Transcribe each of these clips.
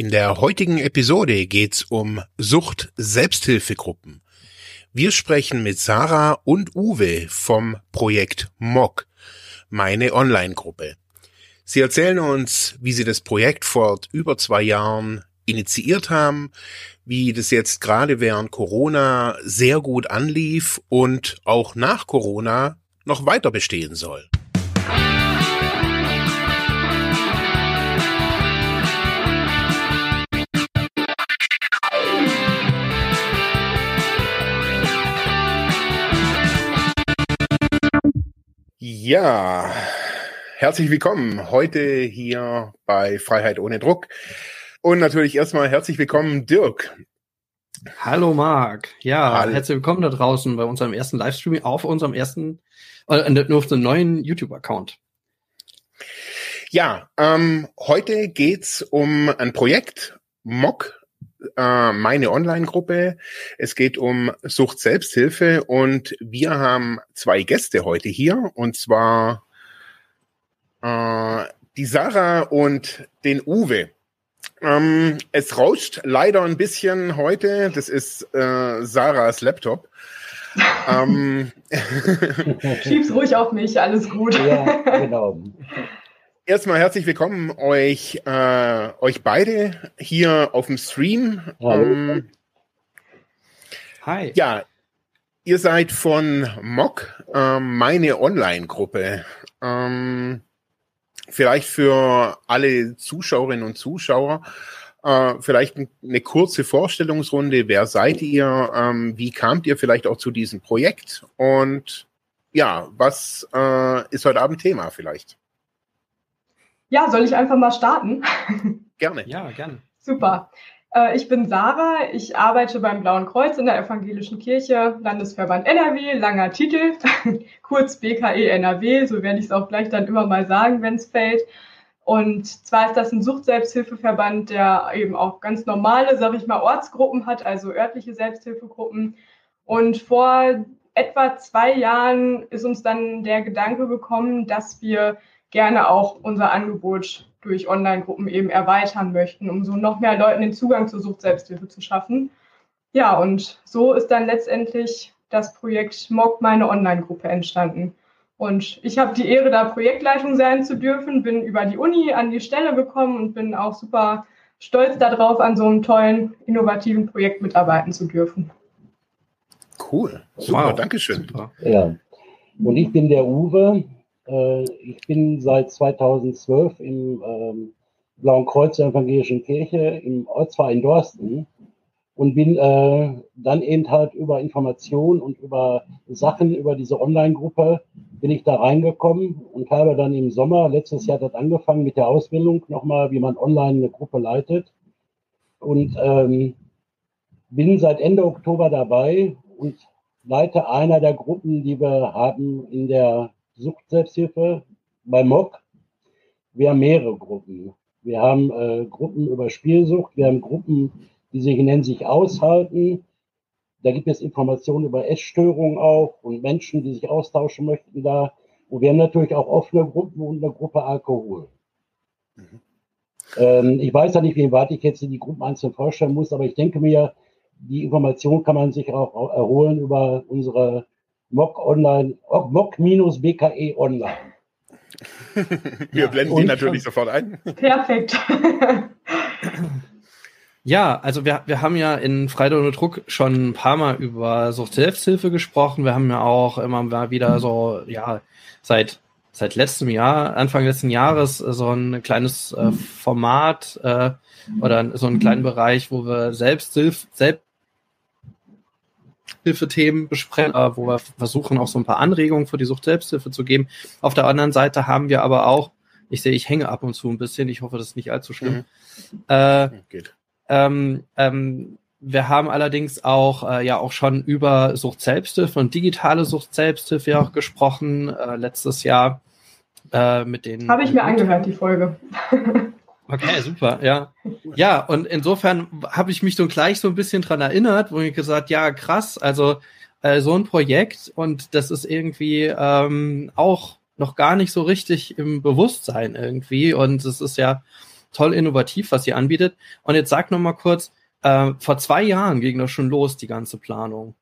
In der heutigen Episode geht's um Sucht-Selbsthilfegruppen. Wir sprechen mit Sarah und Uwe vom Projekt MOG, meine Online-Gruppe. Sie erzählen uns, wie sie das Projekt vor über zwei Jahren initiiert haben, wie das jetzt gerade während Corona sehr gut anlief und auch nach Corona noch weiter bestehen soll. Ja, herzlich willkommen heute hier bei Freiheit ohne Druck. Und natürlich erstmal herzlich willkommen, Dirk. Hallo Marc. Ja, Hallo. herzlich willkommen da draußen bei unserem ersten Livestream auf unserem ersten, äh, nur auf dem neuen YouTube-Account. Ja, ähm, heute geht's um ein Projekt, MOC, äh, meine Online-Gruppe. Es geht um Sucht Selbsthilfe und wir haben zwei Gäste heute hier und zwar äh, die Sarah und den Uwe. Ähm, es rauscht leider ein bisschen heute. Das ist äh, Sarahs Laptop. ähm, Schieb's ruhig auf mich, alles gut. Ja, genau erstmal herzlich willkommen euch, äh, euch beide hier auf dem Stream. Ähm, Hi. Ja, ihr seid von MOC, äh, meine Online-Gruppe. Ähm, vielleicht für alle Zuschauerinnen und Zuschauer äh, vielleicht eine kurze Vorstellungsrunde. Wer seid ihr? Ähm, wie kamt ihr vielleicht auch zu diesem Projekt? Und ja, was äh, ist heute Abend Thema vielleicht? Ja, soll ich einfach mal starten? Gerne. Ja, gerne. Super. Äh, ich bin Sarah, ich arbeite beim Blauen Kreuz in der Evangelischen Kirche, Landesverband NRW, langer Titel, kurz BKE NRW, so werde ich es auch gleich dann immer mal sagen, wenn es fällt. Und zwar ist das ein Sucht-Selbsthilfeverband, der eben auch ganz normale, sage ich mal, Ortsgruppen hat, also örtliche Selbsthilfegruppen. Und vor etwa zwei Jahren ist uns dann der Gedanke gekommen, dass wir gerne auch unser Angebot durch Online-Gruppen eben erweitern möchten, um so noch mehr Leuten den Zugang zur Sucht-Selbsthilfe zu schaffen. Ja, und so ist dann letztendlich das Projekt MOG meine Online-Gruppe entstanden. Und ich habe die Ehre, da Projektleitung sein zu dürfen, bin über die Uni an die Stelle gekommen und bin auch super stolz darauf, an so einem tollen, innovativen Projekt mitarbeiten zu dürfen. Cool, super, wow. Dankeschön. Ja, und ich bin der Uwe, äh, ich bin seit 2012 im ähm, Blauen Kreuz der Evangelischen Kirche im Ortsverein Dorsten und bin äh, dann eben halt über Informationen und über Sachen über diese Online-Gruppe bin ich da reingekommen und habe dann im Sommer letztes Jahr das angefangen mit der Ausbildung nochmal, wie man online eine Gruppe leitet. Und ähm, bin seit Ende Oktober dabei und leite einer der Gruppen, die wir haben in der Sucht-Selbsthilfe bei MOC. Wir haben mehrere Gruppen. Wir haben äh, Gruppen über Spielsucht, wir haben Gruppen, die sich nennen sich Aushalten. Da gibt es Informationen über Essstörungen auch und Menschen, die sich austauschen möchten da. Und wir haben natürlich auch offene Gruppen und eine Gruppe Alkohol. Mhm. Ähm, ich weiß ja nicht, wie weit ich jetzt die Gruppen einzeln vorstellen muss, aber ich denke mir, die Information kann man sich auch erholen über unsere Mock Online, Mock-BKE Online. Wir blenden die natürlich sofort ein. Perfekt. Ja, also wir, wir haben ja in Freitag ohne Druck schon ein paar Mal über Sucht-Selbsthilfe gesprochen. Wir haben ja auch immer mal wieder so, ja, seit, seit letztem Jahr, Anfang letzten Jahres, so ein kleines äh, Format äh, oder so einen kleinen Bereich, wo wir Selbsthilfe, selbst Hilfethemen besprechen, äh, wo wir versuchen auch so ein paar Anregungen für die Sucht Selbsthilfe zu geben. Auf der anderen Seite haben wir aber auch, ich sehe, ich hänge ab und zu ein bisschen, ich hoffe, das ist nicht allzu schlimm. Mhm. Äh, Geht. Ähm, ähm, wir haben allerdings auch äh, ja auch schon über Sucht Selbsthilfe und digitale Sucht Selbsthilfe ja auch gesprochen äh, letztes Jahr äh, mit den. Habe ich mir angehört die Folge. Okay, super, ja. Ja, und insofern habe ich mich so gleich so ein bisschen dran erinnert, wo ich gesagt, ja, krass, also äh, so ein Projekt und das ist irgendwie ähm, auch noch gar nicht so richtig im Bewusstsein irgendwie und es ist ja toll innovativ, was ihr anbietet. Und jetzt sag noch mal kurz, äh, vor zwei Jahren ging das schon los, die ganze Planung.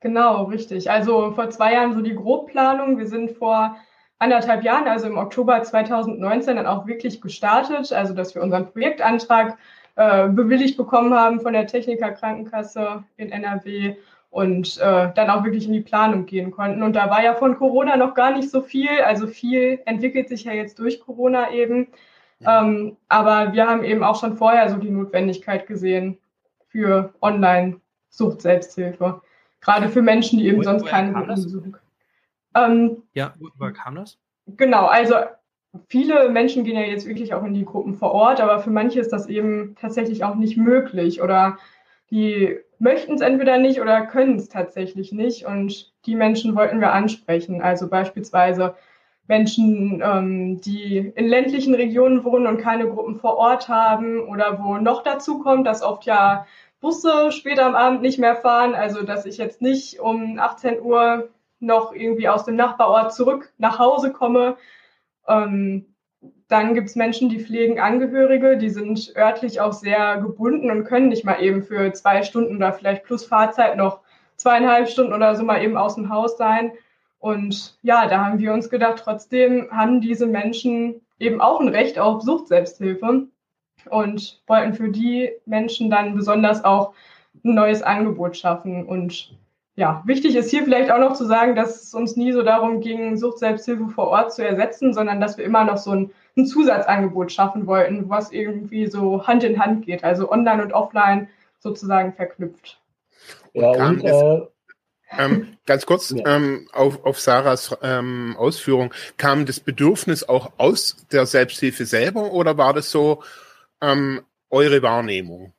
Genau, richtig. Also vor zwei Jahren so die Grobplanung. Wir sind vor anderthalb Jahren, also im Oktober 2019, dann auch wirklich gestartet. Also dass wir unseren Projektantrag äh, bewilligt bekommen haben von der Techniker Krankenkasse in NRW und äh, dann auch wirklich in die Planung gehen konnten. Und da war ja von Corona noch gar nicht so viel. Also viel entwickelt sich ja jetzt durch Corona eben. Ja. Ähm, aber wir haben eben auch schon vorher so die Notwendigkeit gesehen für Online-Sucht-Selbsthilfe. Gerade für Menschen, die eben sonst keine Gruppen besuchen Ähm, ja, woher kam das? Genau, also viele Menschen gehen ja jetzt wirklich auch in die Gruppen vor Ort, aber für manche ist das eben tatsächlich auch nicht möglich oder die möchten es entweder nicht oder können es tatsächlich nicht. Und die Menschen wollten wir ansprechen. Also beispielsweise Menschen, ähm, die in ländlichen Regionen wohnen und keine Gruppen vor Ort haben oder wo noch dazu kommt, dass oft ja Busse später am Abend nicht mehr fahren. Also dass ich jetzt nicht um 18 Uhr noch irgendwie aus dem Nachbarort zurück nach Hause komme. Ähm, dann gibt es Menschen, die pflegen Angehörige, die sind örtlich auch sehr gebunden und können nicht mal eben für zwei Stunden oder vielleicht plus Fahrzeit noch zweieinhalb Stunden oder so mal eben aus dem Haus sein. Und ja, da haben wir uns gedacht, trotzdem haben diese Menschen eben auch ein Recht auf Suchtselbsthilfe und wollten für die Menschen dann besonders auch ein neues Angebot schaffen. Und ja, wichtig ist hier vielleicht auch noch zu sagen, dass es uns nie so darum ging, Suchtselbsthilfe vor Ort zu ersetzen, sondern dass wir immer noch so ein ein Zusatzangebot schaffen wollten, was irgendwie so Hand in Hand geht, also online und offline sozusagen verknüpft. Ja, und, äh, ähm, ganz kurz ja. ähm, auf, auf Sarahs ähm, Ausführung, kam das Bedürfnis auch aus der Selbsthilfe selber oder war das so ähm, eure Wahrnehmung?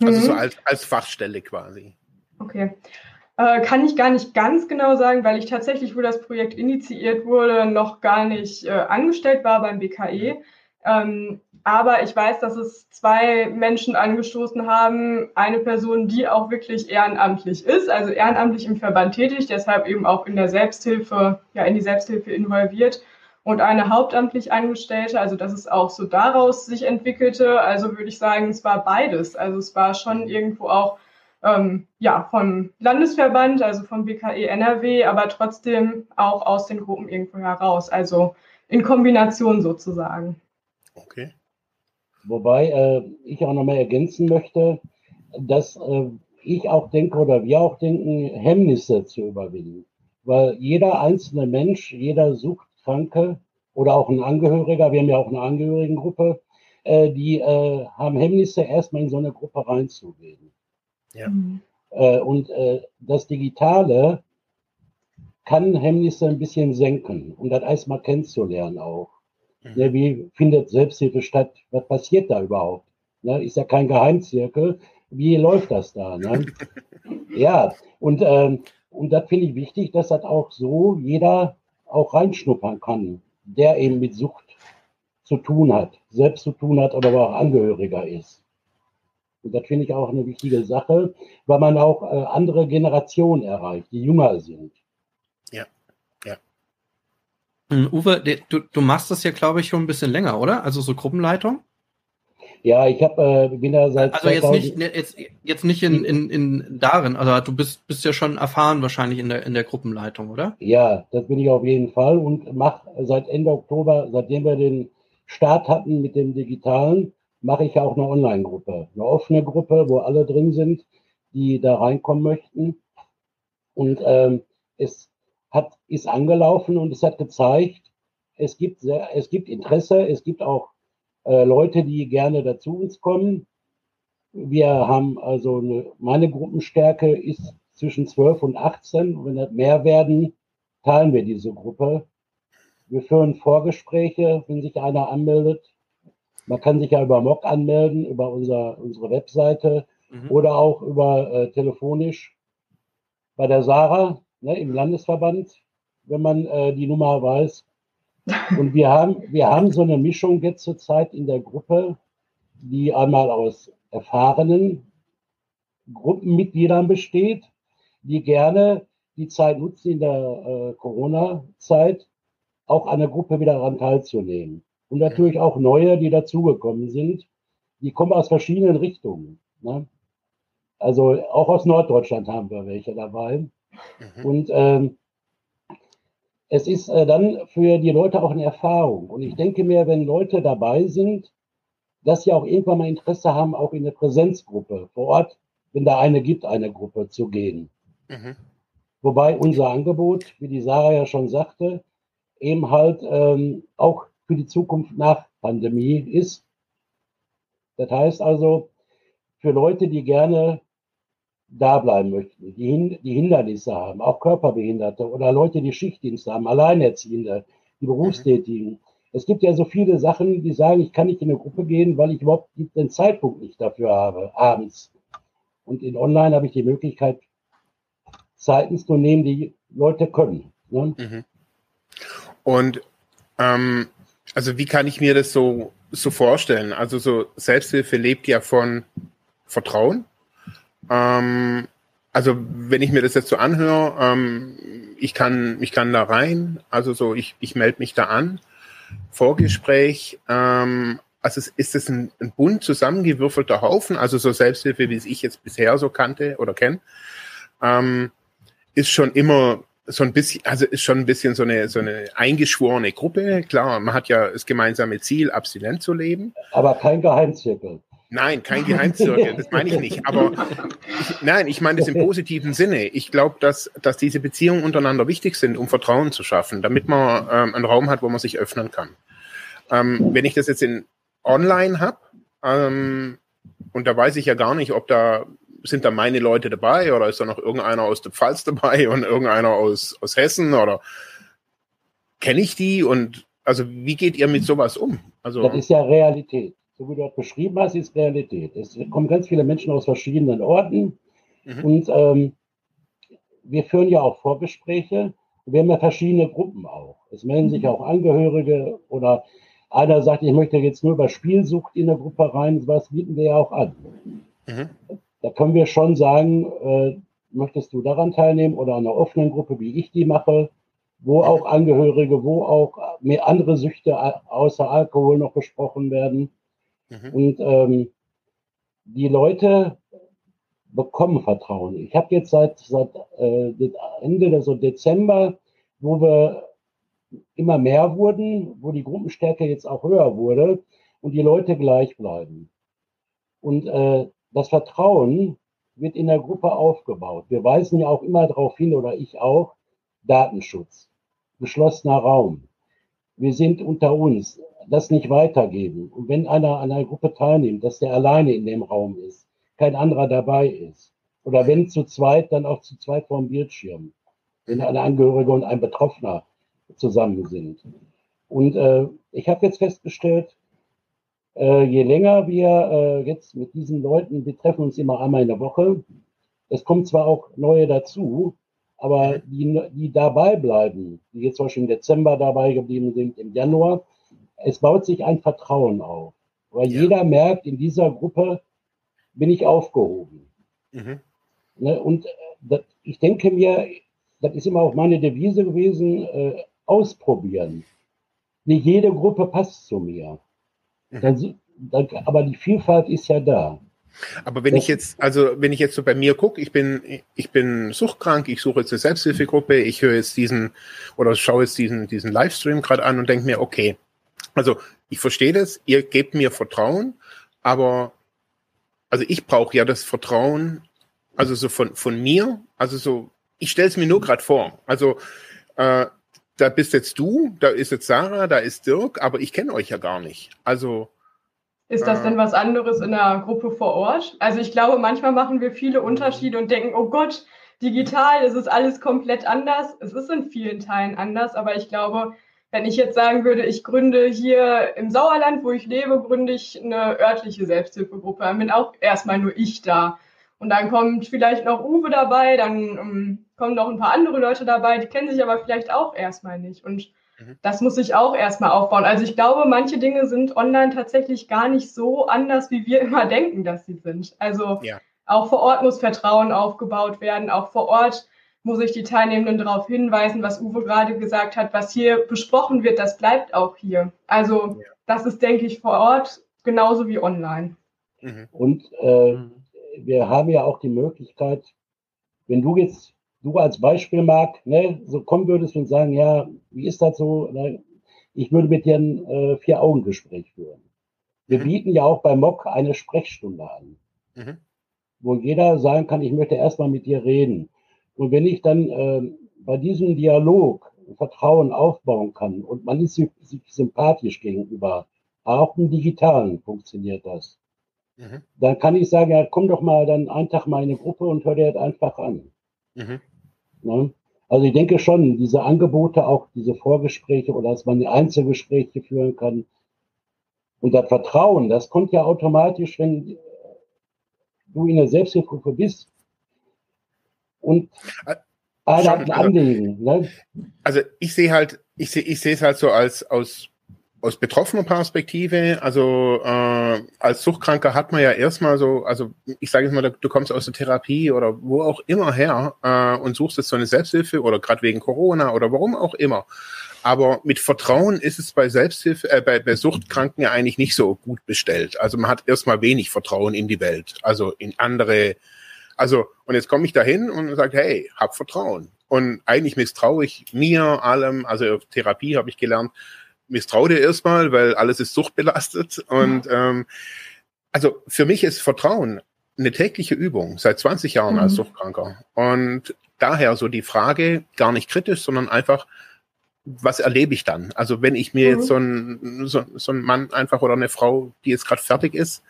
Also mhm. so als, als Fachstelle quasi. Okay. Äh, kann ich gar nicht ganz genau sagen, weil ich tatsächlich, wo das Projekt initiiert wurde, noch gar nicht äh, angestellt war beim BKE. Ähm, aber ich weiß, dass es zwei Menschen angestoßen haben. Eine Person, die auch wirklich ehrenamtlich ist, also ehrenamtlich im Verband tätig, deshalb eben auch in der Selbsthilfe, ja, in die Selbsthilfe involviert. Und eine hauptamtlich Angestellte, also dass es auch so daraus sich entwickelte. Also würde ich sagen, es war beides. Also es war schon irgendwo auch ähm, ja, vom Landesverband, also vom BKE NRW, aber trotzdem auch aus den Gruppen irgendwo heraus, also in Kombination sozusagen. Okay. Wobei äh, ich auch nochmal ergänzen möchte, dass äh, ich auch denke oder wir auch denken, Hemmnisse zu überwinden. Weil jeder einzelne Mensch, jeder Suchtkranke oder auch ein Angehöriger, wir haben ja auch eine Angehörigengruppe, äh, die äh, haben Hemmnisse, erstmal in so eine Gruppe reinzugehen. Ja. Mhm. Äh, und äh, das Digitale kann Hemmnisse ein bisschen senken, um das erstmal kennenzulernen auch. Mhm. Ja, wie findet Selbsthilfe statt? Was passiert da überhaupt? Ne, ist ja kein Geheimzirkel. Wie läuft das da? Ne? ja, und, ähm, und das finde ich wichtig, dass das auch so jeder auch reinschnuppern kann, der eben mit Sucht zu tun hat, selbst zu tun hat oder aber auch Angehöriger ist. Und das finde ich auch eine wichtige Sache, weil man auch äh, andere Generationen erreicht, die jünger sind. Ja, ja. Ähm, Uwe, du, du machst das ja, glaube ich, schon ein bisschen länger, oder? Also so Gruppenleitung? Ja, ich habe äh, bin da seit. Also jetzt nicht ne, jetzt, jetzt nicht in, in, in darin, also du bist bist ja schon erfahren wahrscheinlich in der in der Gruppenleitung, oder? Ja, das bin ich auf jeden Fall und mache seit Ende Oktober, seitdem wir den Start hatten mit dem Digitalen, mache ich auch eine Online-Gruppe, eine offene Gruppe, wo alle drin sind, die da reinkommen möchten. Und ähm, es hat, ist angelaufen und es hat gezeigt, es gibt, sehr, es gibt Interesse, es gibt auch äh, Leute, die gerne dazu uns kommen. Wir haben also eine, meine Gruppenstärke ist zwischen 12 und 18. Wenn das mehr werden, teilen wir diese Gruppe. Wir führen Vorgespräche, wenn sich einer anmeldet. Man kann sich ja über Mock anmelden, über unser, unsere Webseite mhm. oder auch über äh, telefonisch bei der Sarah ne, im Landesverband, wenn man äh, die Nummer weiß. Und wir haben, wir haben so eine Mischung jetzt zurzeit in der Gruppe, die einmal aus erfahrenen Gruppenmitgliedern besteht, die gerne die Zeit nutzen in der äh, Corona-Zeit, auch an der Gruppe wieder daran teilzunehmen Und natürlich auch neue, die dazugekommen sind. Die kommen aus verschiedenen Richtungen. Ne? Also auch aus Norddeutschland haben wir welche dabei. Mhm. Und ähm, es ist äh, dann für die Leute auch eine Erfahrung. Und ich denke mir, wenn Leute dabei sind, dass sie auch irgendwann mal Interesse haben, auch in eine Präsenzgruppe vor Ort, wenn da eine gibt, eine Gruppe zu gehen. Mhm. Wobei unser Angebot, wie die Sarah ja schon sagte, eben halt ähm, auch für die Zukunft nach Pandemie ist. Das heißt also, für Leute, die gerne da bleiben möchten, die, Hin die Hindernisse haben, auch Körperbehinderte oder Leute, die Schichtdienste haben, Alleinerziehende, die Berufstätigen. Mhm. Es gibt ja so viele Sachen, die sagen, ich kann nicht in eine Gruppe gehen, weil ich überhaupt den Zeitpunkt nicht dafür habe, abends. Und in Online habe ich die Möglichkeit, Zeiten zu nehmen, die Leute können. Ne? Mhm. Und ähm, also wie kann ich mir das so, so vorstellen? Also so Selbsthilfe lebt ja von Vertrauen. Ähm, also wenn ich mir das jetzt so anhöre, ähm, ich kann, ich kann da rein, also so, ich, ich melde mich da an, Vorgespräch, ähm, also ist es ein, ein bunt zusammengewürfelter Haufen, also so Selbsthilfe, wie es ich jetzt bisher so kannte oder kenne, ähm, ist schon immer so ein bisschen, also ist schon ein bisschen so eine, so eine eingeschworene Gruppe. Klar, man hat ja das gemeinsame Ziel, abstinent zu leben. Aber kein Geheimzirkel. Nein, kein Geheimzirkel, das meine ich nicht. Aber ich, nein, ich meine das im positiven Sinne. Ich glaube, dass, dass diese Beziehungen untereinander wichtig sind, um Vertrauen zu schaffen, damit man ähm, einen Raum hat, wo man sich öffnen kann. Ähm, wenn ich das jetzt in online habe, ähm, und da weiß ich ja gar nicht, ob da sind da meine Leute dabei oder ist da noch irgendeiner aus der Pfalz dabei und irgendeiner aus, aus Hessen oder kenne ich die und also wie geht ihr mit sowas um? Also das ist ja Realität. So wie du das beschrieben hast, ist Realität. Es kommen ganz viele Menschen aus verschiedenen Orten mhm. und ähm, wir führen ja auch Vorgespräche. Wir haben ja verschiedene Gruppen auch. Es melden sich mhm. auch Angehörige oder einer sagt, ich möchte jetzt nur über Spielsucht in eine Gruppe rein. Was bieten wir ja auch an. Mhm da können wir schon sagen, äh, möchtest du daran teilnehmen oder an einer offenen Gruppe, wie ich die mache, wo auch Angehörige, wo auch mehr andere Süchte außer Alkohol noch besprochen werden. Mhm. Und ähm, die Leute bekommen Vertrauen. Ich habe jetzt seit, seit äh, Ende, also Dezember, wo wir immer mehr wurden, wo die Gruppenstärke jetzt auch höher wurde und die Leute gleich bleiben. Und äh, das Vertrauen wird in der Gruppe aufgebaut. Wir weisen ja auch immer darauf hin, oder ich auch, Datenschutz, geschlossener Raum. Wir sind unter uns, das nicht weitergeben. Und wenn einer an einer Gruppe teilnimmt, dass der alleine in dem Raum ist, kein anderer dabei ist. Oder wenn zu zweit, dann auch zu zweit vorm Bildschirm. Wenn eine Angehörige und ein Betroffener zusammen sind. Und äh, ich habe jetzt festgestellt, äh, je länger wir äh, jetzt mit diesen Leuten, wir treffen uns immer einmal in der Woche, es kommen zwar auch neue dazu, aber die, die dabei bleiben, die jetzt zum Beispiel im Dezember dabei geblieben sind, im Januar, es baut sich ein Vertrauen auf. Weil ja. jeder merkt, in dieser Gruppe bin ich aufgehoben. Mhm. Ne, und äh, das, ich denke mir, das ist immer auch meine Devise gewesen, äh, ausprobieren. Nicht jede Gruppe passt zu mir. Dann, dann, aber die Vielfalt ist ja da. Aber wenn das, ich jetzt, also wenn ich jetzt so bei mir gucke, ich bin, ich bin suchtkrank, ich suche jetzt eine Selbsthilfegruppe, ich höre jetzt diesen oder schaue jetzt diesen, diesen Livestream gerade an und denke mir, okay, also ich verstehe das, ihr gebt mir Vertrauen, aber also ich brauche ja das Vertrauen, also so von, von mir, also so, ich stelle es mir nur gerade vor. Also äh, da bist jetzt du, da ist jetzt Sarah, da ist Dirk, aber ich kenne euch ja gar nicht. Also. Ist das äh, denn was anderes in der Gruppe vor Ort? Also ich glaube, manchmal machen wir viele Unterschiede und denken, oh Gott, digital, es ist alles komplett anders. Es ist in vielen Teilen anders, aber ich glaube, wenn ich jetzt sagen würde, ich gründe hier im Sauerland, wo ich lebe, gründe ich eine örtliche Selbsthilfegruppe, dann bin auch erstmal nur ich da. Und dann kommt vielleicht noch Uwe dabei, dann um, ähm, kommen noch ein paar andere Leute dabei, die kennen sich aber vielleicht auch erstmal nicht. Und mhm. das muss ich auch erstmal aufbauen. Also ich glaube, manche Dinge sind online tatsächlich gar nicht so anders, wie wir immer denken, dass sie sind. Also ja. auch vor Ort muss Vertrauen aufgebaut werden. Auch vor Ort muss ich die Teilnehmenden darauf hinweisen, was Uwe gerade gesagt hat, was hier besprochen wird, das bleibt auch hier. Also ja. das ist, denke ich, vor Ort genauso wie online. Mhm. Und äh, wir haben ja auch die Möglichkeit, wenn du jetzt, du als Beispiel, Marc, ne, so kommen würdest und sagen, ja, wie ist das so? Ne, ich würde mit dir ein äh, Vier-Augen-Gespräch führen. Wir mhm. bieten ja auch bei MOC eine Sprechstunde an, mhm. wo jeder sagen kann, ich möchte erstmal mit dir reden. Und wenn ich dann äh, bei diesem Dialog Vertrauen aufbauen kann und man ist sich sympathisch gegenüber, auch im Digitalen funktioniert das. Mhm. Dann kann ich sagen, ja, komm doch mal dann einen Tag mal in eine Gruppe und hör dir das einfach an. Mhm. Ne? Also ich denke schon, diese Angebote, auch diese Vorgespräche oder dass man Einzelgespräche führen kann. Und das Vertrauen, das kommt ja automatisch, wenn du in der Selbsthilfegruppe bist und äh, einer hat ein Anliegen. Ne? Also ich sehe halt, ich sehe, ich sehe es halt so als aus aus betroffener Perspektive, also äh, als Suchtkranker hat man ja erstmal so, also ich sage jetzt mal, du kommst aus der Therapie oder wo auch immer her äh, und suchst jetzt so eine Selbsthilfe oder gerade wegen Corona oder warum auch immer. Aber mit Vertrauen ist es bei Selbsthilfe, äh, bei, bei Suchtkranken ja eigentlich nicht so gut bestellt. Also man hat erstmal wenig Vertrauen in die Welt, also in andere. Also und jetzt komme ich dahin und sage, hey, hab Vertrauen. Und eigentlich misstraue ich mir allem, also Therapie habe ich gelernt, misstrau dir erstmal, weil alles ist suchtbelastet. Und ähm, also für mich ist Vertrauen eine tägliche Übung, seit 20 Jahren mhm. als Suchtkranker. Und daher so die Frage, gar nicht kritisch, sondern einfach, was erlebe ich dann? Also wenn ich mir mhm. jetzt so ein, so, so ein Mann einfach oder eine Frau, die jetzt gerade fertig ist,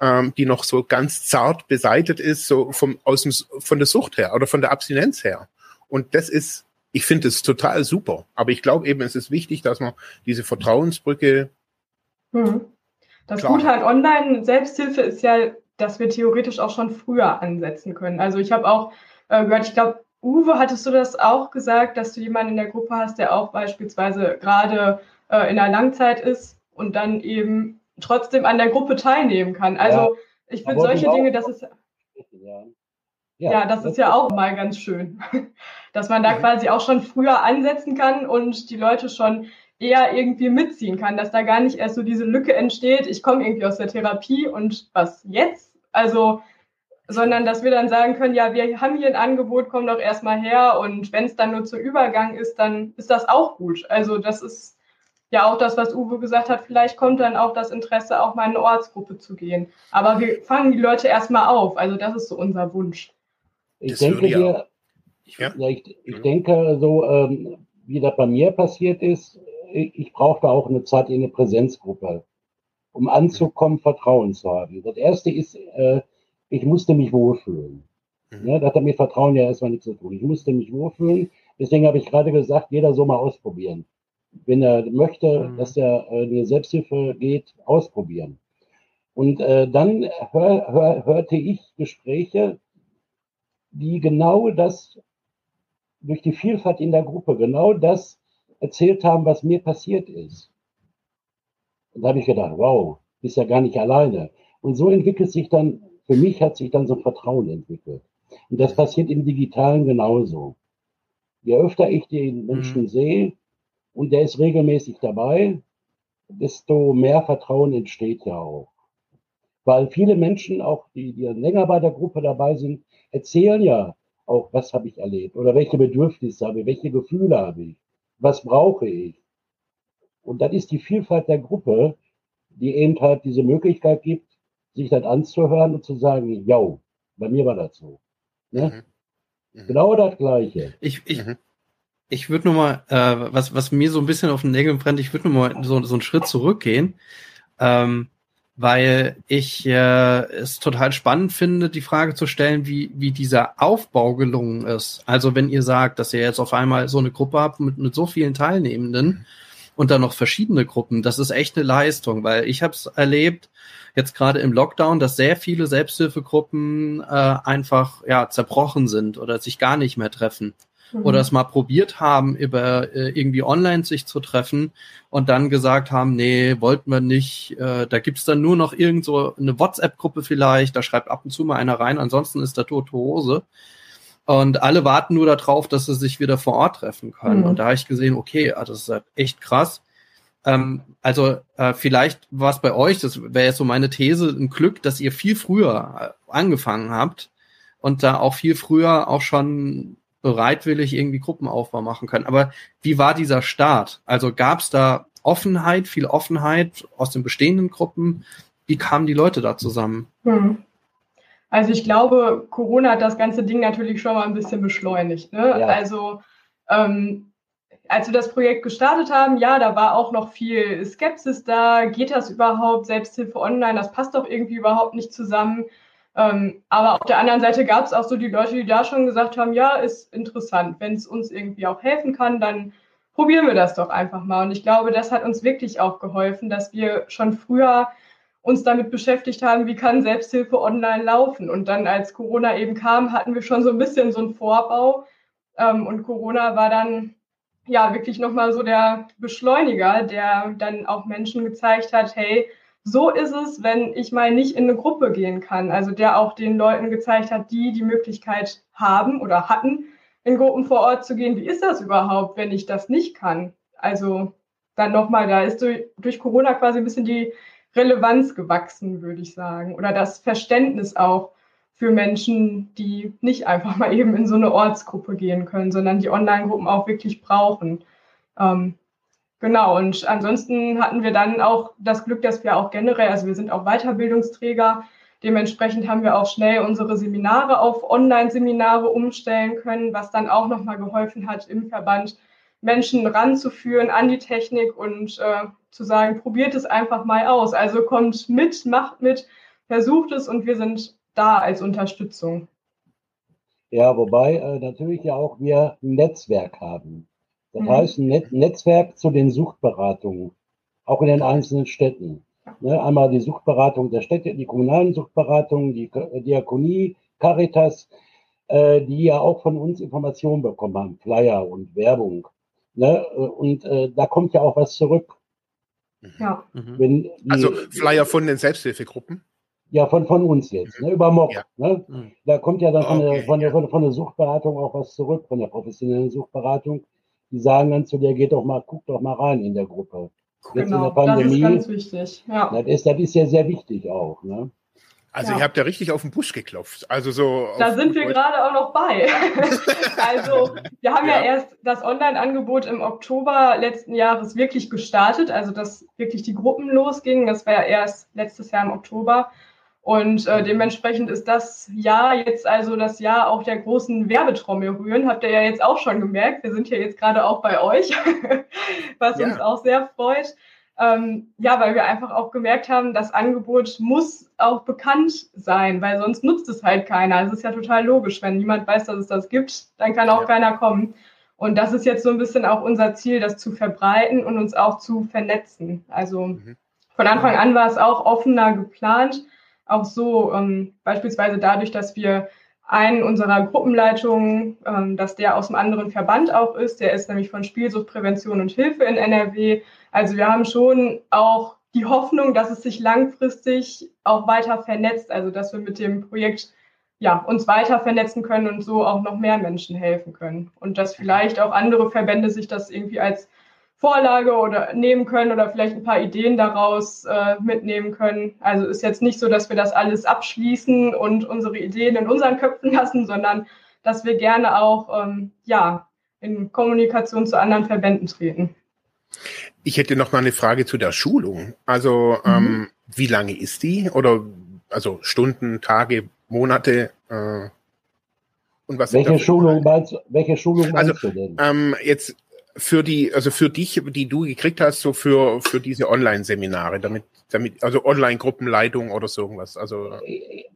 ähm, die noch so ganz zart beseitet ist, so vom, aus dem, von der Sucht her oder von der Abstinenz her. Und das ist ich finde es total super. Aber ich glaube eben, es ist wichtig, dass man diese Vertrauensbrücke. Hm. Das Gute halt Online-Selbsthilfe ist ja, dass wir theoretisch auch schon früher ansetzen können. Also ich habe auch äh, gehört, ich glaube, Uwe, hattest du das auch gesagt, dass du jemanden in der Gruppe hast, der auch beispielsweise gerade äh, in der Langzeit ist und dann eben trotzdem an der Gruppe teilnehmen kann. Also ja, ich finde solche Dinge, das ist. Ja. Ja, ja das ist ja auch mal ganz schön, dass man da quasi auch schon früher ansetzen kann und die Leute schon eher irgendwie mitziehen kann, dass da gar nicht erst so diese Lücke entsteht, ich komme irgendwie aus der Therapie und was jetzt? Also, sondern dass wir dann sagen können, ja, wir haben hier ein Angebot, komm doch erstmal her und wenn es dann nur zum Übergang ist, dann ist das auch gut. Also das ist ja auch das, was Uwe gesagt hat, vielleicht kommt dann auch das Interesse, auch mal in eine Ortsgruppe zu gehen. Aber wir fangen die Leute erstmal auf. Also das ist so unser Wunsch. Ich denke, wir, ja. ja ich, ich mhm. denke, so ähm, wie das bei mir passiert ist, ich, ich brauchte auch eine Zeit in eine Präsenzgruppe, um anzukommen, Vertrauen zu haben. Das erste ist, äh, ich musste mich wohlfühlen. Mhm. Ja, das hat mit Vertrauen ja erstmal nichts zu tun. Ich musste mich wohlfühlen. Deswegen habe ich gerade gesagt, jeder soll mal ausprobieren. Wenn er möchte, mhm. dass er äh, in die Selbsthilfe geht, ausprobieren. Und äh, dann hör, hör, hörte ich Gespräche, die genau das, durch die Vielfalt in der Gruppe, genau das erzählt haben, was mir passiert ist. Und da habe ich gedacht, wow, bist ja gar nicht alleine. Und so entwickelt sich dann, für mich hat sich dann so ein Vertrauen entwickelt. Und das passiert im Digitalen genauso. Je öfter ich den Menschen mhm. sehe und der ist regelmäßig dabei, desto mehr Vertrauen entsteht ja auch. Weil viele Menschen, auch die, die länger bei der Gruppe dabei sind, erzählen ja auch, was habe ich erlebt oder welche Bedürfnisse habe ich, welche Gefühle habe ich, was brauche ich. Und das ist die Vielfalt der Gruppe, die eben halt diese Möglichkeit gibt, sich das anzuhören und zu sagen, ja, bei mir war das so. Ne? Mhm. Mhm. Genau das Gleiche. Ich, ich, mhm. ich würde nur mal, äh, was, was mir so ein bisschen auf den Nägeln brennt, ich würde nur mal so, so einen Schritt zurückgehen. Ähm, weil ich äh, es total spannend finde, die Frage zu stellen, wie, wie dieser Aufbau gelungen ist. Also wenn ihr sagt, dass ihr jetzt auf einmal so eine Gruppe habt mit, mit so vielen Teilnehmenden und dann noch verschiedene Gruppen, das ist echt eine Leistung, weil ich habe es erlebt, jetzt gerade im Lockdown, dass sehr viele Selbsthilfegruppen äh, einfach ja zerbrochen sind oder sich gar nicht mehr treffen mhm. oder es mal probiert haben, über äh, irgendwie online sich zu treffen und dann gesagt haben, nee, wollten wir nicht. Äh, da gibt's dann nur noch irgend so eine WhatsApp-Gruppe vielleicht, da schreibt ab und zu mal einer rein, ansonsten ist da tote Hose. Und alle warten nur darauf, dass sie sich wieder vor Ort treffen können. Mhm. Und da habe ich gesehen, okay, ah, das ist halt echt krass. Ähm, also äh, vielleicht war es bei euch, das wäre jetzt so meine These, ein Glück, dass ihr viel früher äh, angefangen habt und da auch viel früher auch schon bereitwillig irgendwie Gruppenaufbau machen können. Aber wie war dieser Start? Also gab es da Offenheit, viel Offenheit aus den bestehenden Gruppen? Wie kamen die Leute da zusammen? Hm. Also ich glaube, Corona hat das ganze Ding natürlich schon mal ein bisschen beschleunigt. Ne? Ja. Also ähm, als wir das Projekt gestartet haben, ja, da war auch noch viel Skepsis da. Geht das überhaupt? Selbsthilfe online, das passt doch irgendwie überhaupt nicht zusammen. Ähm, aber auf der anderen Seite gab es auch so die Leute, die da schon gesagt haben, ja, ist interessant. Wenn es uns irgendwie auch helfen kann, dann probieren wir das doch einfach mal. Und ich glaube, das hat uns wirklich auch geholfen, dass wir schon früher uns damit beschäftigt haben, wie kann Selbsthilfe online laufen. Und dann, als Corona eben kam, hatten wir schon so ein bisschen so einen Vorbau. Ähm, und Corona war dann ja wirklich nochmal so der Beschleuniger, der dann auch Menschen gezeigt hat, hey, so ist es, wenn ich mal nicht in eine Gruppe gehen kann. Also der auch den Leuten gezeigt hat, die die Möglichkeit haben oder hatten, in Gruppen vor Ort zu gehen. Wie ist das überhaupt, wenn ich das nicht kann? Also dann nochmal, da ist durch, durch Corona quasi ein bisschen die Relevanz gewachsen, würde ich sagen. Oder das Verständnis auch für Menschen, die nicht einfach mal eben in so eine Ortsgruppe gehen können, sondern die Online-Gruppen auch wirklich brauchen. Ähm, genau, und ansonsten hatten wir dann auch das Glück, dass wir auch generell, also wir sind auch Weiterbildungsträger, dementsprechend haben wir auch schnell unsere Seminare auf Online-Seminare umstellen können, was dann auch nochmal geholfen hat, im Verband Menschen ranzuführen an die Technik und äh, zu sagen, probiert es einfach mal aus. Also kommt mit, macht mit, versucht es und wir sind da als Unterstützung. Ja, wobei äh, natürlich ja auch wir ein Netzwerk haben. Das mhm. heißt, ein Net Netzwerk zu den Suchtberatungen, auch in den einzelnen Städten. Ne, einmal die Suchtberatung der Städte, die kommunalen Suchtberatungen, die Diakonie, Caritas, äh, die ja auch von uns Informationen bekommen haben, Flyer und Werbung. Ne? Und äh, da kommt ja auch was zurück. Ja. Mhm. also Flyer von den Selbsthilfegruppen? Ja, von, von uns jetzt, mhm. ne, über Mock. Ja. Ne? Mhm. Da kommt ja dann von, okay, der, von, der, von der Suchtberatung auch was zurück, von der professionellen Suchtberatung. Die sagen dann zu dir, geht doch mal, guck doch mal rein in der Gruppe. Jetzt genau, in der Pandemie, das ist ganz wichtig. Ja. Das, ist, das ist ja sehr wichtig auch. Ne? Also ja. ihr habt ja richtig auf den Busch geklopft. Also so. Da sind wir gerade auch noch bei. also wir haben ja, ja erst das Online-Angebot im Oktober letzten Jahres wirklich gestartet, also dass wirklich die Gruppen losgingen. Das war ja erst letztes Jahr im Oktober. Und äh, dementsprechend ist das Jahr jetzt also das Jahr auch der großen Werbetrommel rühren. Habt ihr ja jetzt auch schon gemerkt. Wir sind ja jetzt gerade auch bei euch, was ja. uns auch sehr freut. Ähm, ja, weil wir einfach auch gemerkt haben, das Angebot muss auch bekannt sein, weil sonst nutzt es halt keiner. Es ist ja total logisch, wenn niemand weiß, dass es das gibt, dann kann auch ja. keiner kommen. Und das ist jetzt so ein bisschen auch unser Ziel, das zu verbreiten und uns auch zu vernetzen. Also mhm. von Anfang an war es auch offener geplant, auch so ähm, beispielsweise dadurch, dass wir einen unserer Gruppenleitungen, ähm, dass der aus einem anderen Verband auch ist. Der ist nämlich von Spielsuchtprävention und Hilfe in NRW. Also wir haben schon auch die Hoffnung, dass es sich langfristig auch weiter vernetzt, also dass wir mit dem Projekt ja, uns weiter vernetzen können und so auch noch mehr Menschen helfen können. Und dass vielleicht auch andere Verbände sich das irgendwie als Vorlage oder nehmen können oder vielleicht ein paar Ideen daraus äh, mitnehmen können. Also ist jetzt nicht so, dass wir das alles abschließen und unsere Ideen in unseren Köpfen lassen, sondern dass wir gerne auch ähm, ja, in Kommunikation zu anderen Verbänden treten. Ich hätte noch mal eine Frage zu der Schulung. Also mhm. ähm, wie lange ist die? Oder also Stunden, Tage, Monate? Äh, und was welche Schulung meinst, welche Schulung meinst also, du denn? Ähm, jetzt für die, also für dich, die du gekriegt hast, so für, für diese Online-Seminare, damit, damit, also Online-Gruppenleitung oder so irgendwas. Also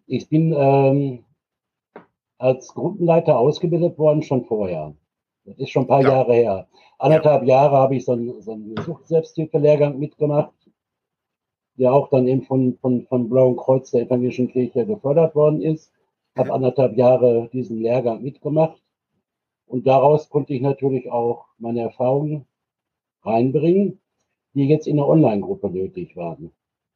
ich bin ähm, als Gruppenleiter ausgebildet worden schon vorher. Das ist schon ein paar ja. Jahre her. Anderthalb ja. Jahre habe ich so einen, so einen Sucht-Selbsthilfe-Lehrgang mitgemacht, der auch dann eben von, von, von Blauen Kreuz der Evangelischen Kirche gefördert worden ist. Habe anderthalb Jahre diesen Lehrgang mitgemacht und daraus konnte ich natürlich auch meine Erfahrungen reinbringen, die jetzt in der Online-Gruppe nötig waren.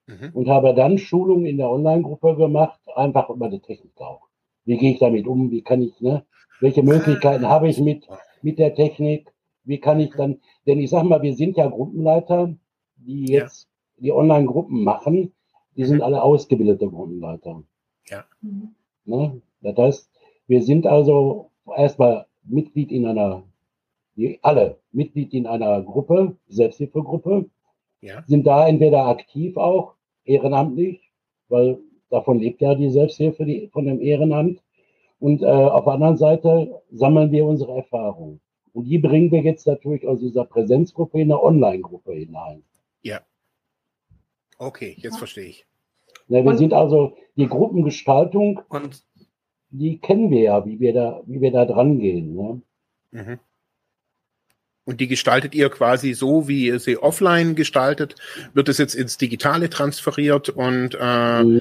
Mhm. Und habe dann Schulungen in der Online-Gruppe gemacht, einfach über die Technik auch. Wie gehe ich damit um? Wie kann ich, ne? Welche Möglichkeiten habe ich mit, mit der Technik? Wie kann ich dann, denn ich sag mal, wir sind ja Gruppenleiter, die jetzt ja. die Online-Gruppen machen, die sind mhm. alle ausgebildete Gruppenleiter. Ja. Ne? Das heißt, wir sind also erstmal Mitglied in einer, alle Mitglied in einer Gruppe, Selbsthilfegruppe, ja. sind da entweder aktiv auch, ehrenamtlich, weil davon lebt ja die Selbsthilfe die, von dem Ehrenamt. Und äh, auf der anderen Seite sammeln wir unsere Erfahrungen. Und die bringen wir jetzt natürlich aus dieser Präsenzgruppe in eine Online-Gruppe hinein. Ja. Okay, jetzt verstehe ich. Ja, wir und, sind also die Gruppengestaltung, und die kennen wir ja, wie wir da, wie wir da dran gehen. Ne? Mhm. Und die gestaltet ihr quasi so, wie ihr sie offline gestaltet? Wird es jetzt ins Digitale transferiert und äh, mhm.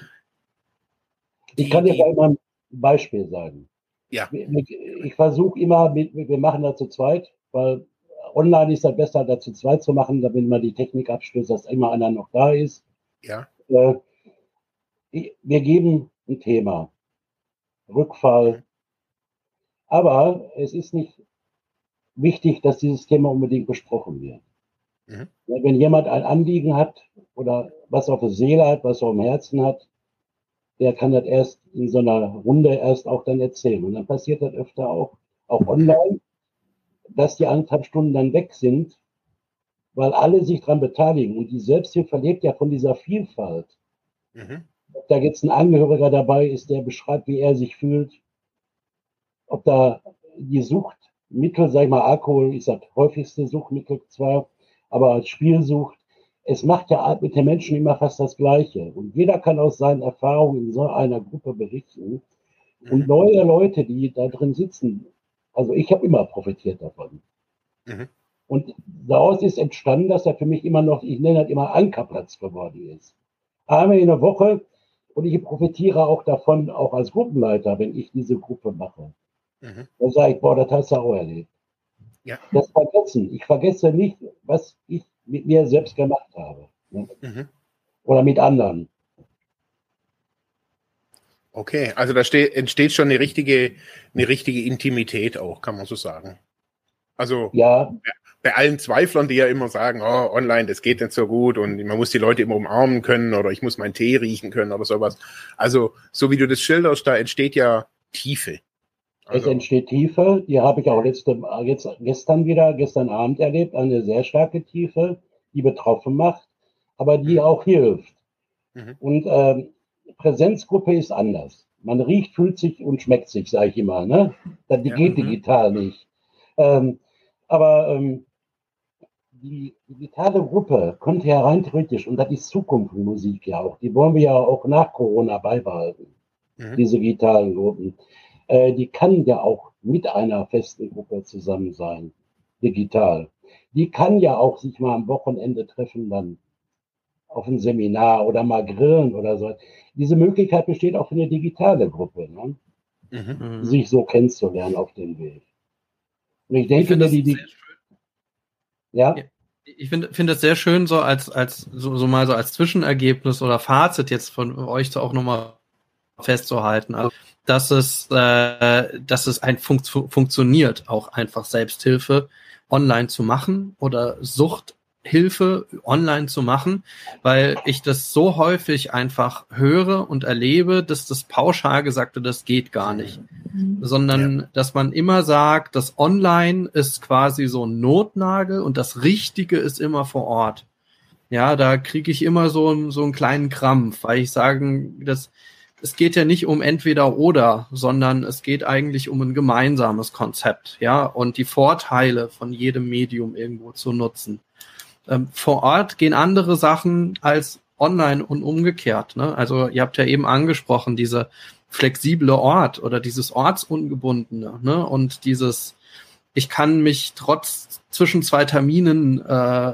ich kann dir mal ein Beispiel sagen. Ja. Ich versuche immer, wir machen das zu zweit, weil online ist das besser, das zu zweit zu machen, damit man die Technik abstößt, dass immer einer noch da ist. Ja. Äh, wir geben ein Thema. Rückfall. Aber es ist nicht wichtig, dass dieses Thema unbedingt besprochen wird. Mhm. Wenn jemand ein Anliegen hat oder was auf der Seele hat, was er im Herzen hat, der kann das erst in so einer Runde erst auch dann erzählen. Und dann passiert das öfter auch, auch online, dass die anderthalb Stunden dann weg sind, weil alle sich daran beteiligen. Und die Selbsthilfe lebt ja von dieser Vielfalt. Mhm. Ob da jetzt ein Angehöriger dabei ist, der beschreibt, wie er sich fühlt, ob da die Suchtmittel, sag ich mal, Alkohol ist das häufigste Suchtmittel zwar, aber als Spielsucht, es macht ja mit den Menschen immer fast das Gleiche. Und jeder kann aus seinen Erfahrungen in so einer Gruppe berichten. Und neue Leute, die da drin sitzen, also ich habe immer profitiert davon. Mhm. Und daraus ist entstanden, dass er für mich immer noch, ich nenne das immer Ankerplatz geworden ist. Einmal in der Woche und ich profitiere auch davon, auch als Gruppenleiter, wenn ich diese Gruppe mache. Mhm. Dann sage ich, boah, das hast du auch erlebt. Ja. Das Vergessen. Ich vergesse nicht, was ich mit mir selbst gemacht habe. Ne? Mhm. Oder mit anderen. Okay, also da steht, entsteht schon eine richtige, eine richtige Intimität auch, kann man so sagen. Also ja. Bei allen Zweiflern, die ja immer sagen, oh, online, das geht nicht so gut und man muss die Leute immer umarmen können oder ich muss meinen Tee riechen können oder sowas. Also, so wie du das schilderst, da entsteht ja Tiefe. Also. Es entsteht Tiefe, die habe ich auch letzte, jetzt, gestern wieder, gestern Abend erlebt, eine sehr starke Tiefe, die betroffen macht, aber die mhm. auch hilft. Mhm. Und ähm, Präsenzgruppe ist anders. Man riecht, fühlt sich und schmeckt sich, sage ich immer. Ne? Das ja, geht mhm. digital nicht. Ähm, aber ähm, die digitale Gruppe könnte ja rein theoretisch, und das ist Zukunft Musik ja auch, die wollen wir ja auch nach Corona beibehalten, mhm. diese digitalen Gruppen äh, die kann ja auch mit einer festen Gruppe zusammen sein, digital. Die kann ja auch sich mal am Wochenende treffen dann auf ein Seminar oder mal grillen oder so. Diese Möglichkeit besteht auch für eine digitale Gruppe, ne? Mhm. sich so kennenzulernen auf dem Weg. Und ich denke, ich die, die ja? Ich finde finde das sehr schön, so als, als so, so mal so als Zwischenergebnis oder Fazit jetzt von euch auch nochmal festzuhalten. Also dass es, äh, dass es ein Fun funktioniert, auch einfach Selbsthilfe online zu machen oder Suchthilfe online zu machen, weil ich das so häufig einfach höre und erlebe, dass das pauschal gesagt wird, das geht gar nicht, mhm. sondern ja. dass man immer sagt, das Online ist quasi so ein Notnagel und das Richtige ist immer vor Ort. Ja, da kriege ich immer so, so einen kleinen Krampf, weil ich sagen, dass es geht ja nicht um entweder oder, sondern es geht eigentlich um ein gemeinsames Konzept, ja, und die Vorteile von jedem Medium irgendwo zu nutzen. Ähm, vor Ort gehen andere Sachen als online und umgekehrt. Ne? Also ihr habt ja eben angesprochen, diese flexible Ort oder dieses Ortsungebundene ne? und dieses, ich kann mich trotz zwischen zwei Terminen äh,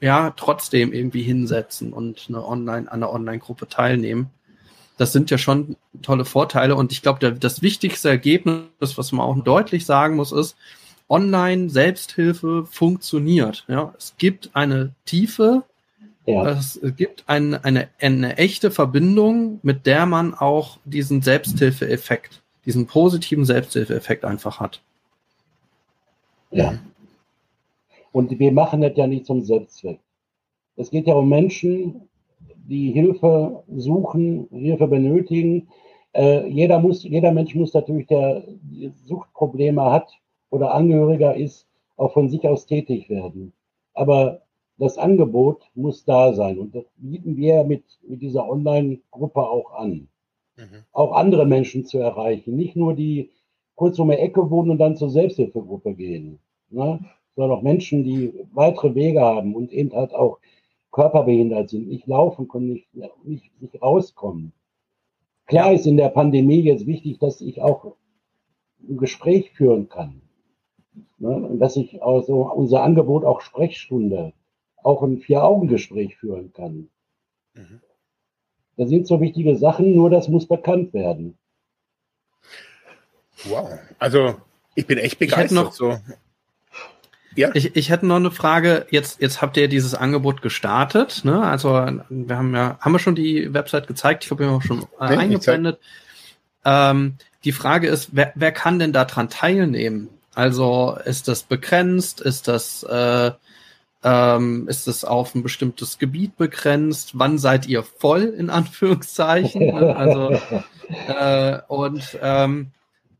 ja trotzdem irgendwie hinsetzen und eine Online an einer Online-Gruppe teilnehmen. Das sind ja schon tolle Vorteile. Und ich glaube, das wichtigste Ergebnis, was man auch deutlich sagen muss, ist, Online-Selbsthilfe funktioniert. Ja, es gibt eine Tiefe, ja. es gibt ein, eine, eine echte Verbindung, mit der man auch diesen Selbsthilfeeffekt diesen positiven Selbsthilfeeffekt einfach hat. Ja. Und wir machen das ja nicht zum Selbstzweck. Es geht ja um Menschen, die Hilfe suchen, Hilfe benötigen. Äh, jeder, muss, jeder Mensch muss natürlich, der Suchtprobleme hat oder Angehöriger ist, auch von sich aus tätig werden. Aber das Angebot muss da sein. Und das bieten wir mit, mit dieser Online-Gruppe auch an. Mhm. Auch andere Menschen zu erreichen. Nicht nur die kurz um die Ecke wohnen und dann zur Selbsthilfegruppe gehen. Ne? Sondern auch Menschen, die weitere Wege haben und eben halt auch körperbehindert sind, nicht laufen können, nicht, nicht, nicht rauskommen. Klar ist in der Pandemie jetzt wichtig, dass ich auch ein Gespräch führen kann. Ne? Dass ich also unser Angebot auch Sprechstunde auch ein Vier-Augen-Gespräch führen kann. Mhm. Das sind so wichtige Sachen, nur das muss bekannt werden. Wow, also ich bin echt begeistert. Ich noch, so. Ja. Ich, ich hätte noch eine Frage. Jetzt, jetzt habt ihr dieses Angebot gestartet. Ne? Also wir haben ja, haben wir schon die Website gezeigt? Ich habe ja auch schon äh, nee, eingeblendet. Ähm, die Frage ist, wer, wer kann denn daran teilnehmen? Also ist das begrenzt? Ist das äh, ähm, ist es auf ein bestimmtes Gebiet begrenzt? Wann seid ihr voll in Anführungszeichen? also äh, und ähm,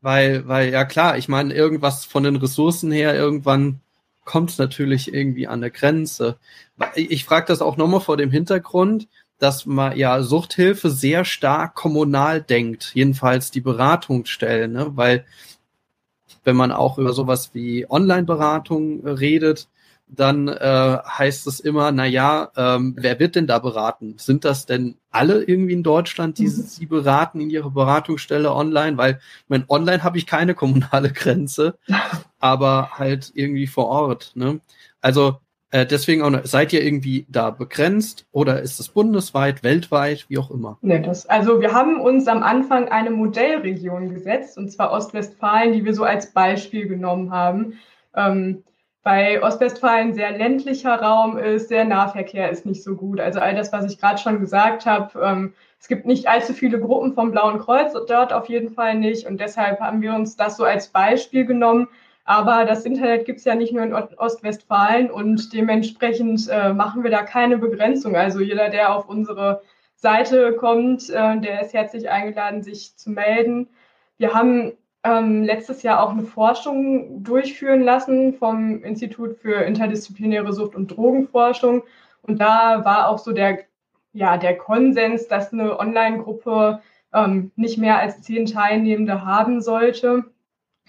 weil, weil ja klar, ich meine, irgendwas von den Ressourcen her, irgendwann kommt es natürlich irgendwie an der Grenze. Ich frage das auch nochmal vor dem Hintergrund, dass man ja Suchthilfe sehr stark kommunal denkt, jedenfalls die Beratungsstellen, ne? weil wenn man auch über sowas wie Online-Beratung redet, dann äh, heißt es immer, na ja, ähm, wer wird denn da beraten? Sind das denn alle irgendwie in Deutschland, die mhm. sie beraten in ihrer Beratungsstelle online? Weil, mein online habe ich keine kommunale Grenze, aber halt irgendwie vor Ort. Ne? Also äh, deswegen auch, seid ihr irgendwie da begrenzt oder ist es bundesweit, weltweit, wie auch immer? Nee, das, also wir haben uns am Anfang eine Modellregion gesetzt, und zwar Ostwestfalen, die wir so als Beispiel genommen haben. Ähm, bei Ostwestfalen sehr ländlicher Raum ist, der Nahverkehr ist nicht so gut. Also all das, was ich gerade schon gesagt habe. Ähm, es gibt nicht allzu viele Gruppen vom Blauen Kreuz dort auf jeden Fall nicht. Und deshalb haben wir uns das so als Beispiel genommen. Aber das Internet gibt es ja nicht nur in Ostwestfalen und dementsprechend äh, machen wir da keine Begrenzung. Also jeder, der auf unsere Seite kommt, äh, der ist herzlich eingeladen, sich zu melden. Wir haben ähm, letztes Jahr auch eine Forschung durchführen lassen vom Institut für interdisziplinäre Sucht- und Drogenforschung. Und da war auch so der, ja, der Konsens, dass eine Online-Gruppe ähm, nicht mehr als zehn Teilnehmende haben sollte.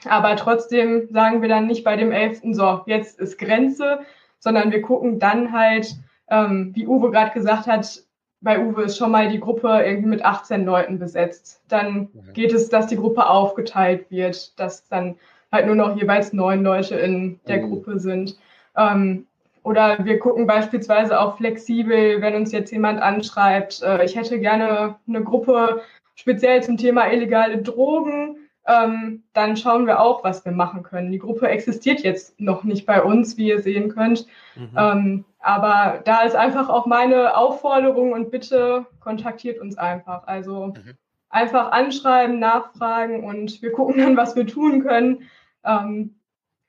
Aber trotzdem sagen wir dann nicht bei dem elften, so, jetzt ist Grenze, sondern wir gucken dann halt, ähm, wie Uwe gerade gesagt hat, bei Uwe ist schon mal die Gruppe irgendwie mit 18 Leuten besetzt. Dann mhm. geht es, dass die Gruppe aufgeteilt wird, dass dann halt nur noch jeweils neun Leute in der mhm. Gruppe sind. Ähm, oder wir gucken beispielsweise auch flexibel, wenn uns jetzt jemand anschreibt, äh, ich hätte gerne eine Gruppe speziell zum Thema illegale Drogen ähm, dann schauen wir auch, was wir machen können. Die Gruppe existiert jetzt noch nicht bei uns, wie ihr sehen könnt. Mhm. Ähm, aber da ist einfach auch meine Aufforderung und Bitte, kontaktiert uns einfach. Also mhm. einfach anschreiben, nachfragen und wir gucken dann, was wir tun können. Ähm,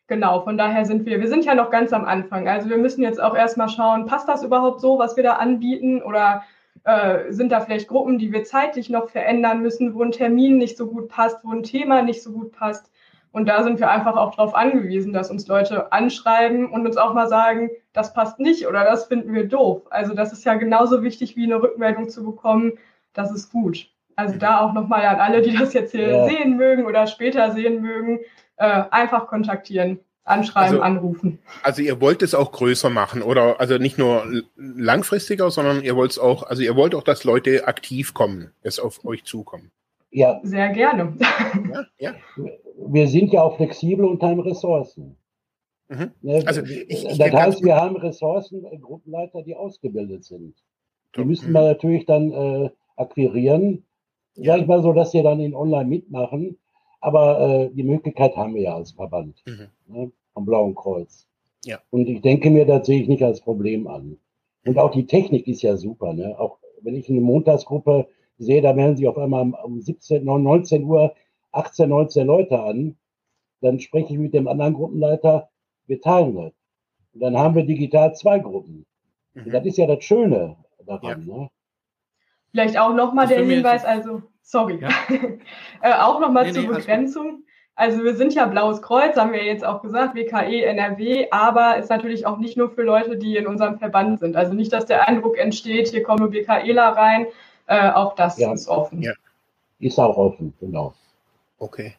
genau, von daher sind wir, wir sind ja noch ganz am Anfang. Also wir müssen jetzt auch erstmal schauen, passt das überhaupt so, was wir da anbieten oder äh, sind da vielleicht Gruppen, die wir zeitlich noch verändern müssen, wo ein Termin nicht so gut passt, wo ein Thema nicht so gut passt. Und da sind wir einfach auch darauf angewiesen, dass uns Leute anschreiben und uns auch mal sagen, das passt nicht oder das finden wir doof. Also das ist ja genauso wichtig wie eine Rückmeldung zu bekommen, das ist gut. Also da auch nochmal an alle, die das jetzt hier ja. sehen mögen oder später sehen mögen, äh, einfach kontaktieren anschreiben, also, anrufen. Also ihr wollt es auch größer machen oder also nicht nur langfristiger, sondern ihr wollt es auch, also ihr wollt auch, dass Leute aktiv kommen, es auf euch zukommen. Ja. Sehr gerne. Ja, ja. Wir sind ja auch flexibel und haben Ressourcen. Mhm. Ne, also ich, ich das heißt, wir haben Ressourcen, äh, Gruppenleiter, die ausgebildet sind. Die müssen wir natürlich dann äh, akquirieren, ja. sag ich mal so, dass sie dann in Online mitmachen. Aber äh, die Möglichkeit haben wir ja als Verband. Mhm. Ne? am Blauen Kreuz. Ja. Und ich denke mir, das sehe ich nicht als Problem an. Und auch die Technik ist ja super. Ne? Auch wenn ich eine Montagsgruppe sehe, da werden sie auf einmal um 17, 19 Uhr 18, 19 Leute an, dann spreche ich mit dem anderen Gruppenleiter, wir teilen das. Und dann haben wir digital zwei Gruppen. Mhm. Das ist ja das Schöne daran. Ja. Ne? Vielleicht auch nochmal der Hinweis, also, sorry, ja. äh, auch nochmal nee, zur nee, Begrenzung. Also wir sind ja Blaues Kreuz, haben wir jetzt auch gesagt, WKE, NRW, aber ist natürlich auch nicht nur für Leute, die in unserem Verband sind. Also nicht, dass der Eindruck entsteht, hier kommen nur WKEler rein, äh, auch das ja. ist offen. Ja. Ist auch offen, genau. Okay.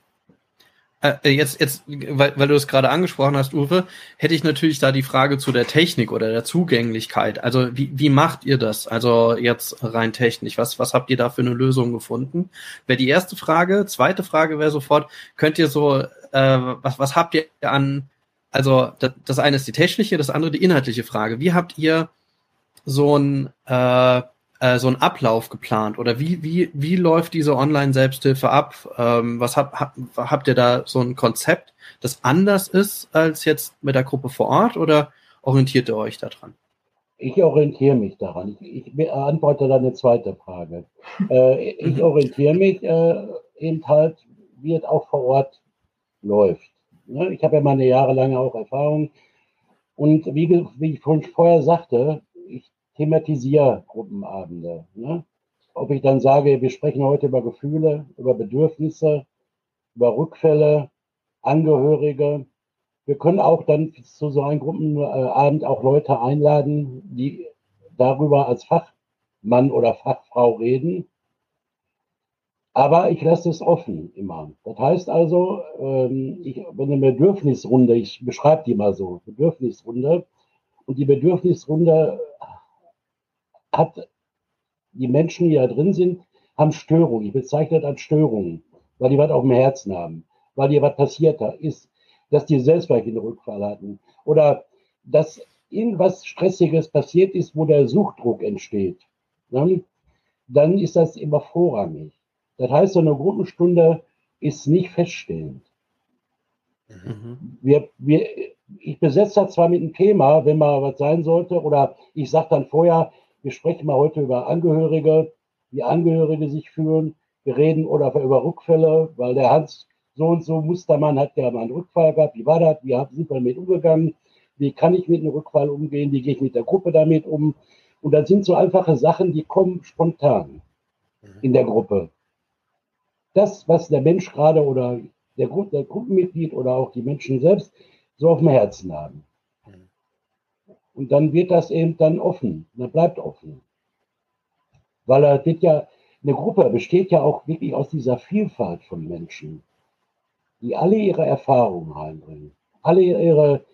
Äh, äh, jetzt, jetzt, weil, weil du es gerade angesprochen hast, Uwe, hätte ich natürlich da die Frage zu der Technik oder der Zugänglichkeit. Also wie, wie macht ihr das? Also jetzt rein technisch. Was, was habt ihr da für eine Lösung gefunden? Wäre die erste Frage. Zweite Frage wäre sofort, könnt ihr so, äh, was, was habt ihr an, also das, das eine ist die technische, das andere die inhaltliche Frage. Wie habt ihr so ein äh, äh, so einen Ablauf geplant oder wie, wie, wie läuft diese Online-Selbsthilfe ab? Ähm, was habt, hab, habt ihr da so ein Konzept, das anders ist als jetzt mit der Gruppe vor Ort oder orientiert ihr euch daran? Ich orientiere mich daran. Ich, ich beantworte dann eine zweite Frage. Äh, ich orientiere mich äh, eben halt, wie es auch vor Ort läuft. Ne? Ich habe ja meine jahrelange auch Erfahrung. Und wie, wie ich vorher sagte, thematisiere Gruppenabende. Ne? Ob ich dann sage, wir sprechen heute über Gefühle, über Bedürfnisse, über Rückfälle, Angehörige. Wir können auch dann zu so einem Gruppenabend auch Leute einladen, die darüber als Fachmann oder Fachfrau reden. Aber ich lasse es offen immer. Das heißt also, ähm, ich, wenn eine Bedürfnisrunde, ich beschreibe die mal so, Bedürfnisrunde, und die Bedürfnisrunde hat die Menschen, die da drin sind, haben Störungen. Ich bezeichne das als Störungen, weil die was auf dem Herzen haben, weil dir was passiert ist, dass die den Rückfall hatten oder dass irgendwas Stressiges passiert ist, wo der Suchtdruck entsteht. Dann, dann ist das immer vorrangig. Das heißt, so eine Gruppenstunde ist nicht feststehend. Mhm. Wir, wir, ich besetze das zwar mit einem Thema, wenn mal was sein sollte, oder ich sage dann vorher, wir sprechen mal heute über Angehörige, wie Angehörige sich fühlen. Wir reden oder über Rückfälle, weil der Hans so und so Mustermann hat ja mal einen Rückfall gehabt. Wie war das? Wie sind wir damit umgegangen? Wie kann ich mit einem Rückfall umgehen? Wie gehe ich mit der Gruppe damit um? Und das sind so einfache Sachen, die kommen spontan mhm. in der Gruppe. Das, was der Mensch gerade oder der, der Gruppenmitglied oder auch die Menschen selbst so auf dem Herzen haben. Und dann wird das eben dann offen, dann bleibt offen. Weil er wird ja, eine Gruppe besteht ja auch wirklich aus dieser Vielfalt von Menschen, die alle ihre Erfahrungen reinbringen, alle ihre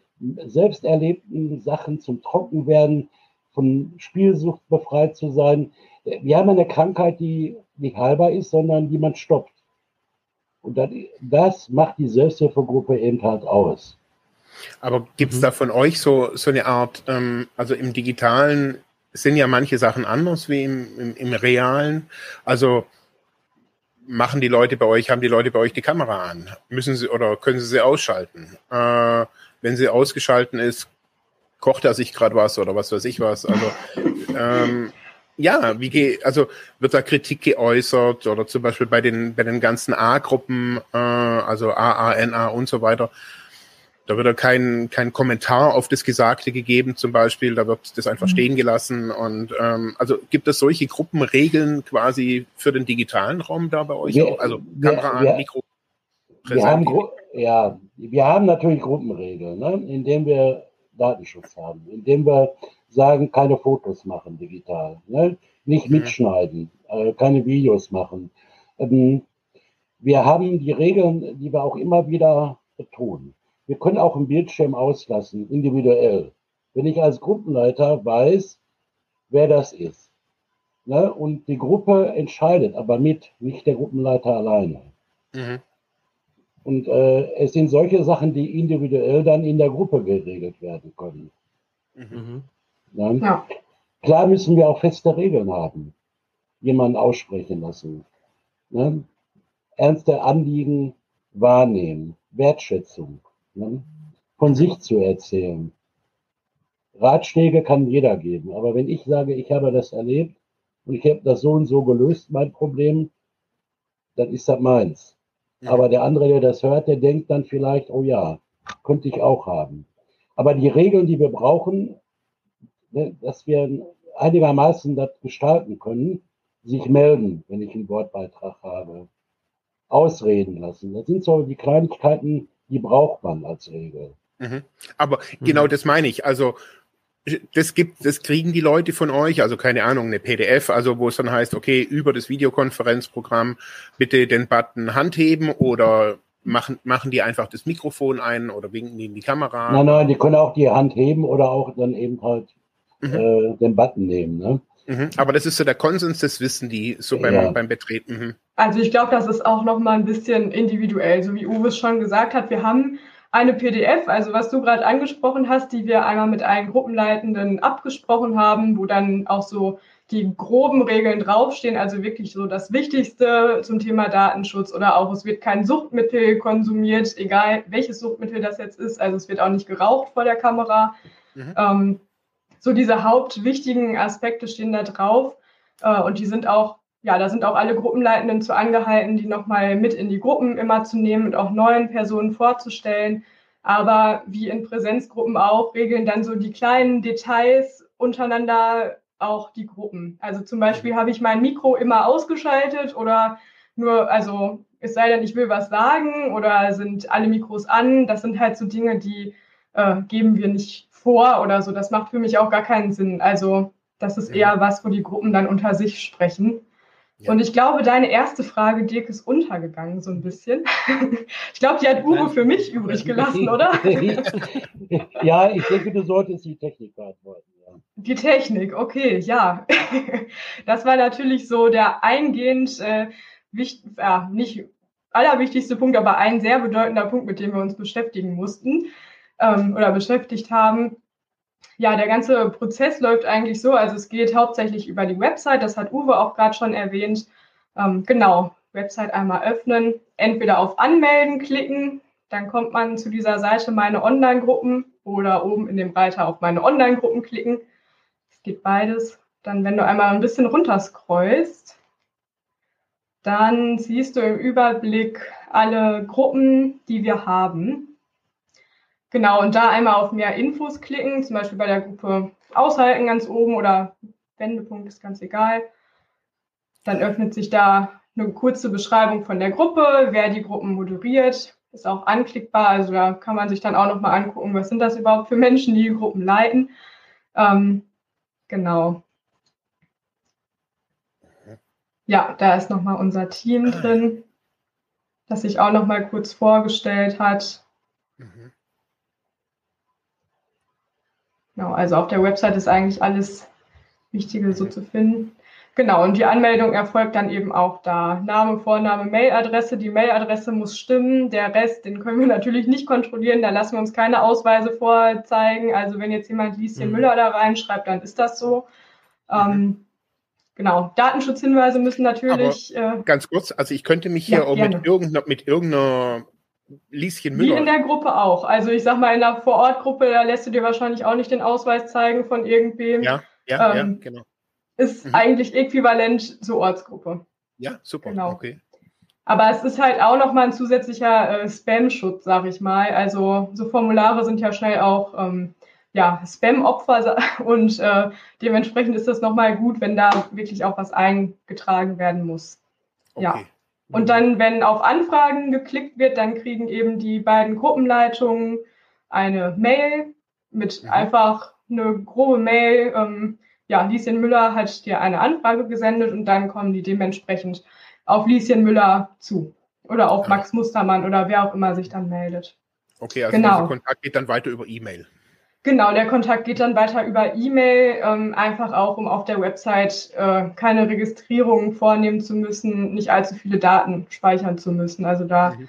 selbst erlebten Sachen zum Trocken werden, von Spielsucht befreit zu sein. Wir haben eine Krankheit, die nicht heilbar ist, sondern die man stoppt. Und das macht die Selbsthilfegruppe eben halt aus. Aber gibt es mhm. da von euch so, so eine Art, ähm, also im digitalen sind ja manche Sachen anders wie im, im, im realen. Also machen die Leute bei euch, haben die Leute bei euch die Kamera an? Müssen sie oder können sie sie ausschalten? Äh, wenn sie ausgeschalten ist, kocht er sich gerade was oder was weiß ich was. Also ähm, ja, wie geht, also wird da Kritik geäußert oder zum Beispiel bei den bei den ganzen A-Gruppen, äh, also A, A, N, A und so weiter. Da wird kein, kein Kommentar auf das Gesagte gegeben, zum Beispiel. Da wird das einfach mhm. stehen gelassen. Und ähm, also gibt es solche Gruppenregeln quasi für den digitalen Raum da bei euch wir, auch? Also Kamera wir, an, Mikro. Wir haben, ja, wir haben natürlich Gruppenregeln, ne? indem wir Datenschutz haben, indem wir sagen, keine Fotos machen digital, ne? nicht mhm. mitschneiden, äh, keine Videos machen. Ähm, wir haben die Regeln, die wir auch immer wieder betonen. Wir können auch einen Bildschirm auslassen, individuell. Wenn ich als Gruppenleiter weiß, wer das ist. Ne? Und die Gruppe entscheidet aber mit, nicht der Gruppenleiter alleine. Mhm. Und äh, es sind solche Sachen, die individuell dann in der Gruppe geregelt werden können. Mhm. Ne? Ja. Klar müssen wir auch feste Regeln haben. Jemanden aussprechen lassen. Ne? Ernste Anliegen wahrnehmen. Wertschätzung ne, von sich zu erzählen. Ratschläge kann jeder geben, aber wenn ich sage, ich habe das erlebt und ich habe das so und so gelöst, mein Problem, dann ist das meins. Aber der andere, der das hört, der denkt dann vielleicht, oh ja, könnte ich auch haben. Aber die Regeln, die wir brauchen, ne, dass wir einigermaßen das gestalten können, sich melden, wenn ich einen Wortbeitrag habe, ausreden lassen. Das sind so die Kleinigkeiten, die braucht man als Regel. Mhm. Aber genau mhm. das meine ich. Also das gibt, das kriegen die Leute von euch, also keine Ahnung, eine PDF, also wo es dann heißt, okay, über das Videokonferenzprogramm bitte den Button handheben oder machen, machen die einfach das Mikrofon ein oder winken die in die Kamera? Nein, nein, die können auch die Hand heben oder auch dann eben halt mhm. äh, den Button nehmen. Ne? Mhm. Aber das ist so der Konsens, das wissen die so beim, ja. beim Betreten. Also ich glaube, das ist auch nochmal ein bisschen individuell, so wie Uwe es schon gesagt hat. Wir haben eine PDF, also was du gerade angesprochen hast, die wir einmal mit allen Gruppenleitenden abgesprochen haben, wo dann auch so die groben Regeln draufstehen, also wirklich so das Wichtigste zum Thema Datenschutz oder auch es wird kein Suchtmittel konsumiert, egal welches Suchtmittel das jetzt ist, also es wird auch nicht geraucht vor der Kamera. Mhm. Ähm, so diese hauptwichtigen Aspekte stehen da drauf äh, und die sind auch ja, da sind auch alle Gruppenleitenden zu angehalten, die nochmal mit in die Gruppen immer zu nehmen und auch neuen Personen vorzustellen. Aber wie in Präsenzgruppen auch, regeln dann so die kleinen Details untereinander auch die Gruppen. Also zum Beispiel habe ich mein Mikro immer ausgeschaltet oder nur, also es sei denn, ich will was sagen oder sind alle Mikros an. Das sind halt so Dinge, die äh, geben wir nicht vor oder so. Das macht für mich auch gar keinen Sinn. Also das ist eher was, wo die Gruppen dann unter sich sprechen. Ja. Und ich glaube, deine erste Frage, Dirk, ist untergegangen so ein bisschen. Ich glaube, die hat Uwe für mich übrig gelassen, oder? ja, ich denke, du solltest die Technik beantworten. Ja. Die Technik, okay, ja. Das war natürlich so der eingehend, äh, wichtig, ja, nicht allerwichtigste Punkt, aber ein sehr bedeutender Punkt, mit dem wir uns beschäftigen mussten ähm, oder beschäftigt haben. Ja, der ganze Prozess läuft eigentlich so. Also es geht hauptsächlich über die Website, das hat Uwe auch gerade schon erwähnt. Ähm, genau, Website einmal öffnen, entweder auf Anmelden klicken, dann kommt man zu dieser Seite Meine Online-Gruppen oder oben in dem Reiter auf Meine Online-Gruppen klicken. Es geht beides. Dann, wenn du einmal ein bisschen runterscrollst, dann siehst du im Überblick alle Gruppen, die wir haben. Genau, und da einmal auf mehr Infos klicken, zum Beispiel bei der Gruppe Aushalten ganz oben oder Wendepunkt ist ganz egal. Dann öffnet sich da eine kurze Beschreibung von der Gruppe, wer die Gruppen moderiert, ist auch anklickbar. Also da kann man sich dann auch nochmal angucken, was sind das überhaupt für Menschen, die, die Gruppen leiten. Ähm, genau. Ja, da ist nochmal unser Team drin, das sich auch nochmal kurz vorgestellt hat. Mhm. Genau, also auf der Website ist eigentlich alles Wichtige so zu finden. Genau, und die Anmeldung erfolgt dann eben auch da. Name, Vorname, Mailadresse. Die Mailadresse muss stimmen. Der Rest, den können wir natürlich nicht kontrollieren. Da lassen wir uns keine Ausweise vorzeigen. Also wenn jetzt jemand Lieschen mhm. Müller da reinschreibt, dann ist das so. Mhm. Ähm, genau, Datenschutzhinweise müssen natürlich. Äh, ganz kurz, also ich könnte mich hier ja, auch mit irgendeiner, mit irgendeiner Lieschen Müller. Wie in der Gruppe auch. Also ich sag mal, in der Vorortgruppe, da lässt du dir wahrscheinlich auch nicht den Ausweis zeigen von irgendwem. Ja, ja, ähm, ja genau. Ist mhm. eigentlich äquivalent zur Ortsgruppe. Ja, super. Genau. Okay. Aber es ist halt auch nochmal ein zusätzlicher äh, Spam-Schutz, sag ich mal. Also so Formulare sind ja schnell auch ähm, ja, Spam-Opfer und äh, dementsprechend ist das nochmal gut, wenn da wirklich auch was eingetragen werden muss. Okay. Ja. Und dann, wenn auf Anfragen geklickt wird, dann kriegen eben die beiden Gruppenleitungen eine Mail mit mhm. einfach eine grobe Mail. Ähm, ja, Lieschen Müller hat dir eine Anfrage gesendet und dann kommen die dementsprechend auf Lieschen Müller zu. Oder auf Max Mustermann oder wer auch immer sich dann meldet. Okay, also genau. der Kontakt geht dann weiter über E-Mail. Genau, der Kontakt geht dann weiter über E-Mail, ähm, einfach auch, um auf der Website äh, keine Registrierung vornehmen zu müssen, nicht allzu viele Daten speichern zu müssen. Also da mhm.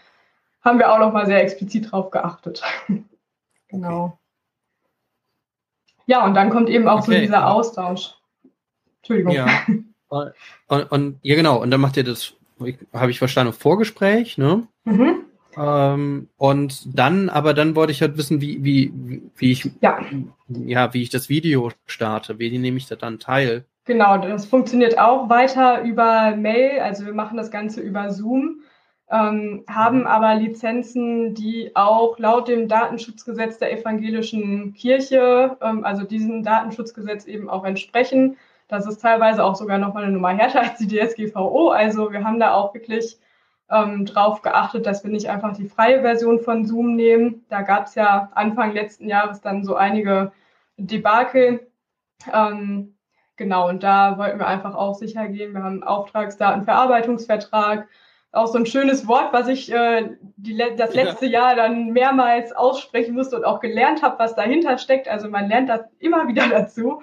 haben wir auch noch mal sehr explizit drauf geachtet. genau. Okay. Ja, und dann kommt eben auch okay. so dieser Austausch. Entschuldigung. Ja. Und, und, ja, genau. Und dann macht ihr das, habe ich verstanden, Vorgespräch, ne? Mhm. Ähm, und dann, aber dann wollte ich halt wissen, wie, wie, wie ich, ja. ja, wie ich das Video starte. Wie nehme ich da dann teil? Genau, das funktioniert auch weiter über Mail. Also wir machen das Ganze über Zoom. ähm, haben aber Lizenzen, die auch laut dem Datenschutzgesetz der evangelischen Kirche, ähm, also diesem Datenschutzgesetz eben auch entsprechen. Das ist teilweise auch sogar nochmal eine Nummer härter als die DSGVO. Also wir haben da auch wirklich ähm, drauf geachtet, dass wir nicht einfach die freie Version von Zoom nehmen. Da gab es ja Anfang letzten Jahres dann so einige Debakel. Ähm, genau, und da wollten wir einfach auch sicher gehen. Wir haben einen Auftragsdatenverarbeitungsvertrag, auch so ein schönes Wort, was ich äh, die, das letzte ja. Jahr dann mehrmals aussprechen musste und auch gelernt habe, was dahinter steckt. Also man lernt das immer wieder dazu.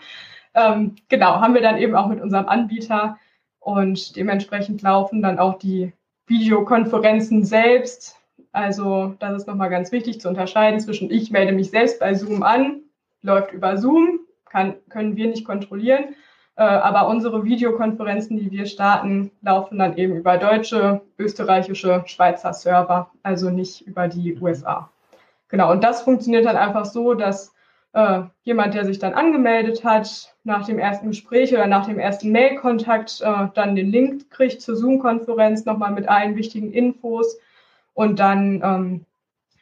Ähm, genau, haben wir dann eben auch mit unserem Anbieter und dementsprechend laufen dann auch die Videokonferenzen selbst. Also das ist nochmal ganz wichtig zu unterscheiden zwischen ich melde mich selbst bei Zoom an, läuft über Zoom, kann, können wir nicht kontrollieren. Äh, aber unsere Videokonferenzen, die wir starten, laufen dann eben über deutsche, österreichische, Schweizer Server, also nicht über die USA. Genau, und das funktioniert dann einfach so, dass äh, jemand, der sich dann angemeldet hat, nach dem ersten Gespräch oder nach dem ersten Mail-Kontakt äh, dann den Link kriegt zur Zoom-Konferenz nochmal mit allen wichtigen Infos und dann, ähm,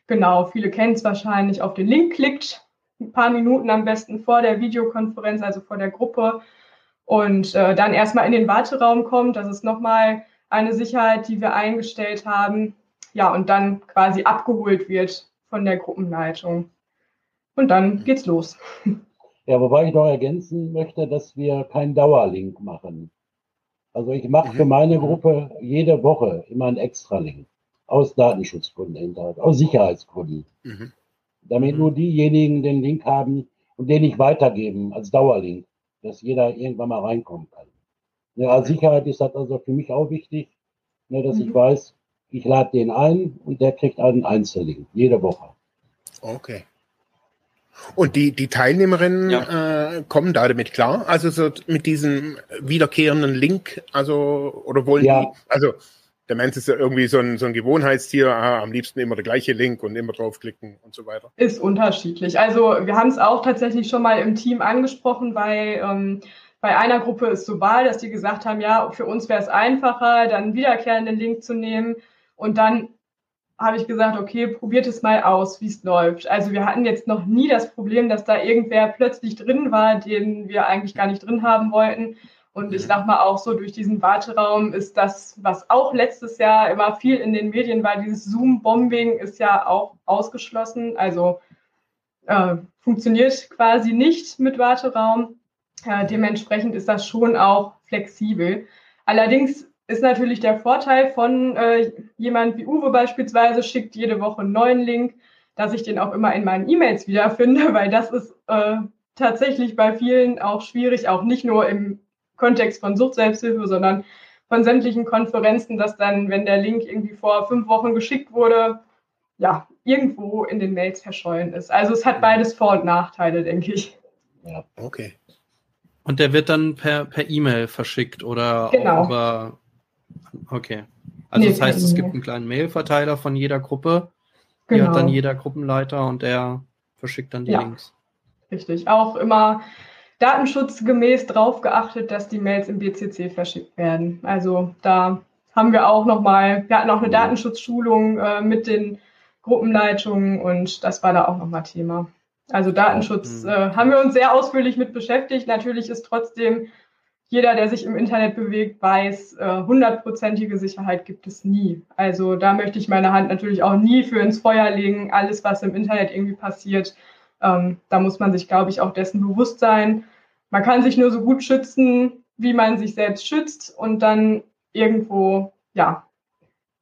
genau, viele kennen es wahrscheinlich, auf den Link klickt, ein paar Minuten am besten vor der Videokonferenz, also vor der Gruppe und äh, dann erstmal in den Warteraum kommt. Das ist nochmal eine Sicherheit, die wir eingestellt haben. Ja, und dann quasi abgeholt wird von der Gruppenleitung. Und dann geht's los. Ja, wobei ich noch ergänzen möchte, dass wir keinen Dauerlink machen. Also ich mache für mhm. meine mhm. Gruppe jede Woche immer einen Extra-Link. Aus Datenschutzgründen, aus Sicherheitsgründen. Mhm. Damit nur diejenigen den Link haben und den ich weitergeben als Dauerlink, dass jeder irgendwann mal reinkommen kann. Ja, als Sicherheit ist das also für mich auch wichtig, ne, dass mhm. ich weiß, ich lade den ein und der kriegt einen Einzellink, jede Woche. Okay. Und die, die Teilnehmerinnen ja. äh, kommen da damit klar? Also so mit diesem wiederkehrenden Link, also oder wollen ja. die, also der Mensch ist ja irgendwie so ein, so ein Gewohnheitstier, ah, am liebsten immer der gleiche Link und immer draufklicken und so weiter. Ist unterschiedlich. Also wir haben es auch tatsächlich schon mal im Team angesprochen, weil ähm, bei einer Gruppe ist so Wahl, dass die gesagt haben, ja, für uns wäre es einfacher, dann einen wiederkehrenden Link zu nehmen und dann habe ich gesagt, okay, probiert es mal aus, wie es läuft. Also wir hatten jetzt noch nie das Problem, dass da irgendwer plötzlich drin war, den wir eigentlich gar nicht drin haben wollten. Und ich sag mal auch so, durch diesen Warteraum ist das, was auch letztes Jahr immer viel in den Medien war, dieses Zoom-Bombing ist ja auch ausgeschlossen. Also äh, funktioniert quasi nicht mit Warteraum. Äh, dementsprechend ist das schon auch flexibel. Allerdings ist natürlich der Vorteil von äh, jemand wie Uwe beispielsweise, schickt jede Woche einen neuen Link, dass ich den auch immer in meinen E-Mails wiederfinde, weil das ist äh, tatsächlich bei vielen auch schwierig, auch nicht nur im Kontext von Suchtselbsthilfe, sondern von sämtlichen Konferenzen, dass dann, wenn der Link irgendwie vor fünf Wochen geschickt wurde, ja, irgendwo in den Mails verschollen ist. Also es hat beides Vor- und Nachteile, denke ich. Ja, okay. Und der wird dann per per E-Mail verschickt oder genau. über Okay. Also nee, das heißt, es gibt einen kleinen Mailverteiler von jeder Gruppe. Genau. Die hat dann genau. jeder Gruppenleiter und der verschickt dann die ja. Links. Richtig. Auch immer datenschutzgemäß darauf geachtet, dass die Mails im BCC verschickt werden. Also da haben wir auch nochmal, wir hatten auch eine Datenschutzschulung äh, mit den Gruppenleitungen und das war da auch nochmal Thema. Also Datenschutz mhm. äh, haben wir uns sehr ausführlich mit beschäftigt. Natürlich ist trotzdem jeder, der sich im Internet bewegt, weiß, äh, hundertprozentige Sicherheit gibt es nie. Also da möchte ich meine Hand natürlich auch nie für ins Feuer legen. Alles, was im Internet irgendwie passiert, ähm, da muss man sich, glaube ich, auch dessen bewusst sein. Man kann sich nur so gut schützen, wie man sich selbst schützt und dann irgendwo, ja,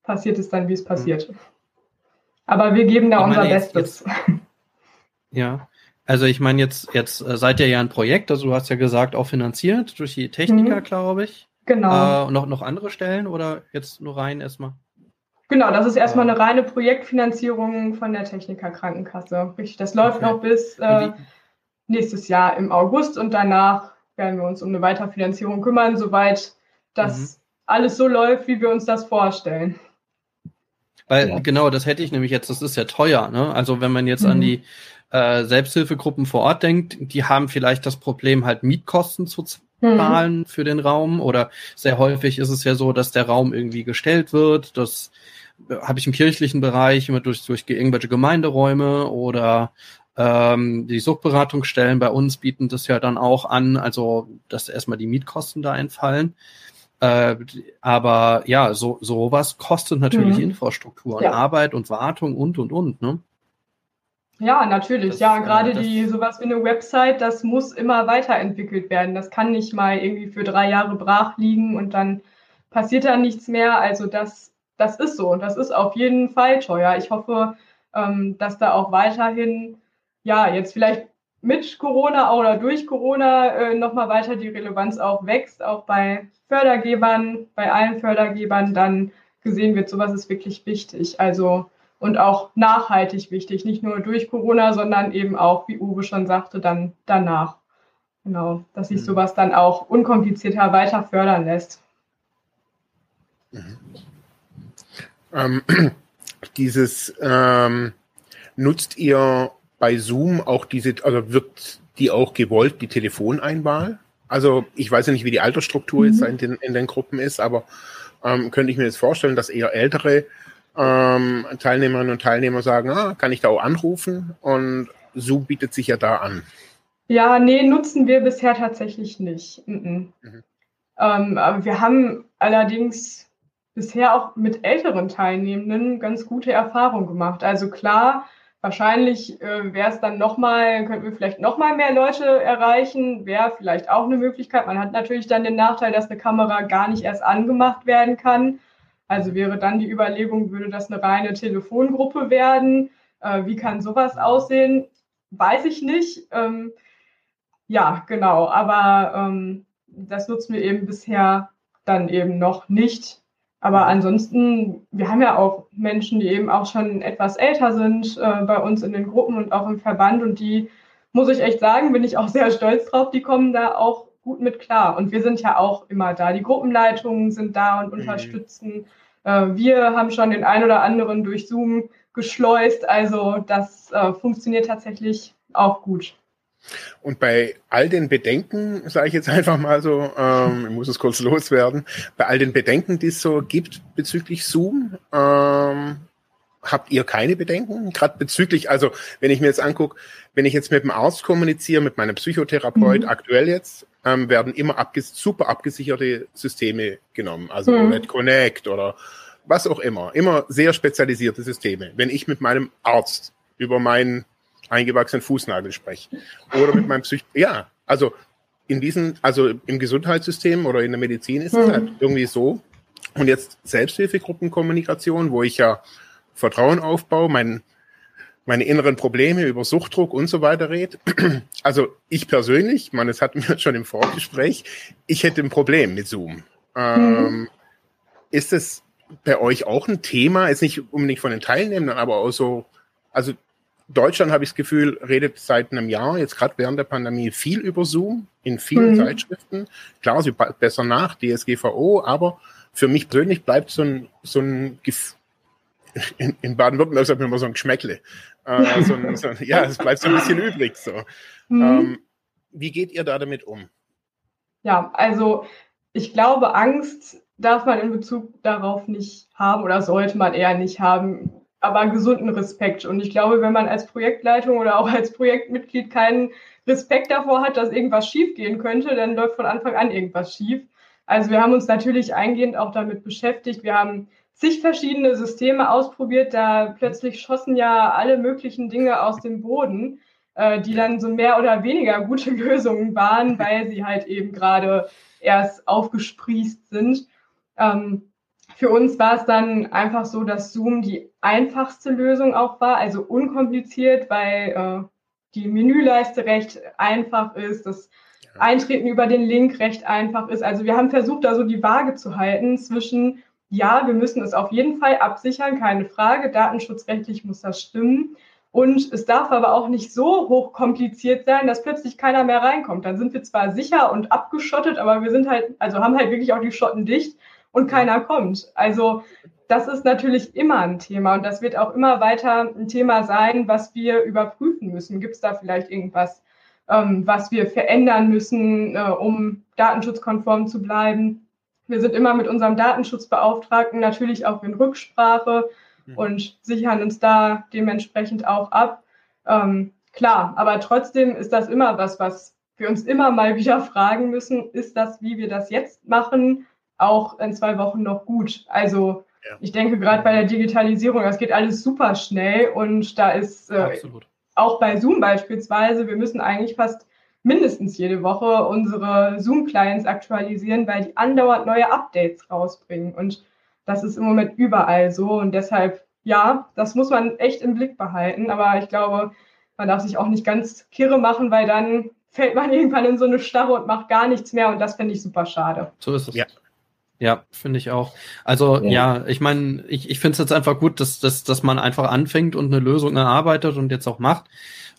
passiert es dann, wie es passiert. Aber wir geben da unser Bestes. Jetzt, ja, also ich meine, jetzt, jetzt äh, seid ihr ja ein Projekt, also du hast ja gesagt, auch finanziert durch die Techniker, mhm. glaube ich. Genau. Äh, noch, noch andere Stellen oder jetzt nur rein erstmal? Genau, das ist erstmal äh. eine reine Projektfinanzierung von der Techniker Krankenkasse. Richtig, das läuft okay. noch bis äh, nächstes Jahr im August und danach werden wir uns um eine Weiterfinanzierung kümmern, soweit das mhm. alles so läuft, wie wir uns das vorstellen. Weil ja. genau, das hätte ich nämlich jetzt, das ist ja teuer, ne? Also wenn man jetzt mhm. an die äh, Selbsthilfegruppen vor Ort denkt, die haben vielleicht das Problem, halt Mietkosten zu zahlen für den Raum oder sehr häufig ist es ja so, dass der Raum irgendwie gestellt wird. Das äh, habe ich im kirchlichen Bereich immer durch, durch irgendwelche Gemeinderäume oder ähm, die Suchtberatungsstellen bei uns bieten das ja dann auch an, also dass erstmal die Mietkosten da entfallen. Äh, aber ja, so sowas kostet natürlich mhm. Infrastruktur und ja. Arbeit und Wartung und und und, ne? Ja, natürlich. Das, ja, äh, gerade die sowas wie eine Website, das muss immer weiterentwickelt werden. Das kann nicht mal irgendwie für drei Jahre brach liegen und dann passiert da nichts mehr. Also das, das ist so und das ist auf jeden Fall teuer. Ich hoffe, ähm, dass da auch weiterhin, ja, jetzt vielleicht mit Corona oder durch Corona äh, nochmal weiter die Relevanz auch wächst, auch bei Fördergebern, bei allen Fördergebern dann gesehen wird, sowas ist wirklich wichtig. Also und auch nachhaltig wichtig, nicht nur durch Corona, sondern eben auch, wie Uwe schon sagte, dann danach. Genau, dass sich mhm. sowas dann auch unkomplizierter weiter fördern lässt. Mhm. Ähm, dieses ähm, nutzt ihr bei Zoom auch diese, also wird die auch gewollt, die Telefoneinwahl? Also ich weiß ja nicht, wie die Altersstruktur mhm. jetzt in den, in den Gruppen ist, aber ähm, könnte ich mir jetzt vorstellen, dass eher ältere ähm, Teilnehmerinnen und Teilnehmer sagen, ah, kann ich da auch anrufen? Und Zoom bietet sich ja da an. Ja, nee, nutzen wir bisher tatsächlich nicht. Mhm. Mhm. Ähm, aber wir haben allerdings bisher auch mit älteren Teilnehmenden ganz gute Erfahrungen gemacht. Also klar, wahrscheinlich äh, wäre es dann nochmal, könnten wir vielleicht nochmal mehr Leute erreichen, wäre vielleicht auch eine Möglichkeit. Man hat natürlich dann den Nachteil, dass eine Kamera gar nicht erst angemacht werden kann. Also wäre dann die Überlegung, würde das eine reine Telefongruppe werden? Äh, wie kann sowas aussehen? Weiß ich nicht. Ähm, ja, genau. Aber ähm, das nutzen wir eben bisher dann eben noch nicht. Aber ansonsten, wir haben ja auch Menschen, die eben auch schon etwas älter sind äh, bei uns in den Gruppen und auch im Verband. Und die, muss ich echt sagen, bin ich auch sehr stolz drauf, die kommen da auch gut mit klar. Und wir sind ja auch immer da. Die Gruppenleitungen sind da und mhm. unterstützen. Äh, wir haben schon den ein oder anderen durch Zoom geschleust. Also das äh, funktioniert tatsächlich auch gut. Und bei all den Bedenken, sage ich jetzt einfach mal so, ähm, ich muss es kurz loswerden, bei all den Bedenken, die es so gibt bezüglich Zoom, ähm, habt ihr keine Bedenken? Gerade bezüglich, also wenn ich mir jetzt angucke, wenn ich jetzt mit dem Arzt kommuniziere, mit meinem Psychotherapeut, mhm. aktuell jetzt, ähm, werden immer abges super abgesicherte Systeme genommen. Also mhm. Red Connect oder was auch immer. Immer sehr spezialisierte Systeme. Wenn ich mit meinem Arzt über meinen eingewachsenen Fußnagel spreche oder mit meinem Psych ja, also in diesen, also im Gesundheitssystem oder in der Medizin ist mhm. es halt irgendwie so. Und jetzt Selbsthilfegruppenkommunikation, wo ich ja Vertrauen aufbaue, mein meine inneren Probleme über Suchtdruck und so weiter rede. Also ich persönlich, man, es hatten wir schon im Vorgespräch, ich hätte ein Problem mit Zoom. Ähm, mhm. Ist es bei euch auch ein Thema? Ist nicht unbedingt von den Teilnehmern, aber auch so, also Deutschland habe ich das Gefühl, redet seit einem Jahr, jetzt gerade während der Pandemie, viel über Zoom in vielen mhm. Zeitschriften. Klar, sie besser nach, DSGVO, aber für mich persönlich bleibt so ein, so ein in, in Baden-Württemberg sagt man immer so ein Geschmäckle. Äh, so ein, so, ja, es bleibt so ein bisschen übrig. So. Mhm. Ähm, wie geht ihr da damit um? Ja, also ich glaube, Angst darf man in Bezug darauf nicht haben oder sollte man eher nicht haben, aber gesunden Respekt. Und ich glaube, wenn man als Projektleitung oder auch als Projektmitglied keinen Respekt davor hat, dass irgendwas schiefgehen könnte, dann läuft von Anfang an irgendwas schief. Also wir haben uns natürlich eingehend auch damit beschäftigt. Wir haben zig verschiedene Systeme ausprobiert. Da plötzlich schossen ja alle möglichen Dinge aus dem Boden, äh, die dann so mehr oder weniger gute Lösungen waren, weil sie halt eben gerade erst aufgesprießt sind. Ähm, für uns war es dann einfach so, dass Zoom die einfachste Lösung auch war, also unkompliziert, weil äh, die Menüleiste recht einfach ist, das Eintreten über den Link recht einfach ist. Also wir haben versucht, da so die Waage zu halten zwischen ja, wir müssen es auf jeden Fall absichern, keine Frage. Datenschutzrechtlich muss das stimmen. Und es darf aber auch nicht so hochkompliziert sein, dass plötzlich keiner mehr reinkommt. Dann sind wir zwar sicher und abgeschottet, aber wir sind halt, also haben halt wirklich auch die Schotten dicht und keiner kommt. Also das ist natürlich immer ein Thema und das wird auch immer weiter ein Thema sein, was wir überprüfen müssen. Gibt es da vielleicht irgendwas, ähm, was wir verändern müssen, äh, um datenschutzkonform zu bleiben. Wir sind immer mit unserem Datenschutzbeauftragten natürlich auch in Rücksprache mhm. und sichern uns da dementsprechend auch ab. Ähm, klar, aber trotzdem ist das immer was, was wir uns immer mal wieder fragen müssen, ist das, wie wir das jetzt machen, auch in zwei Wochen noch gut? Also ja. ich denke gerade bei der Digitalisierung, das geht alles super schnell und da ist äh, auch bei Zoom beispielsweise, wir müssen eigentlich fast mindestens jede Woche unsere Zoom-Clients aktualisieren, weil die andauernd neue Updates rausbringen. Und das ist im Moment überall so. Und deshalb, ja, das muss man echt im Blick behalten. Aber ich glaube, man darf sich auch nicht ganz kirre machen, weil dann fällt man irgendwann in so eine Starre und macht gar nichts mehr. Und das finde ich super schade. So ist es. Ja. Ja, finde ich auch. Also ja, ja ich meine, ich, ich finde es jetzt einfach gut, dass, dass, dass man einfach anfängt und eine Lösung erarbeitet und jetzt auch macht.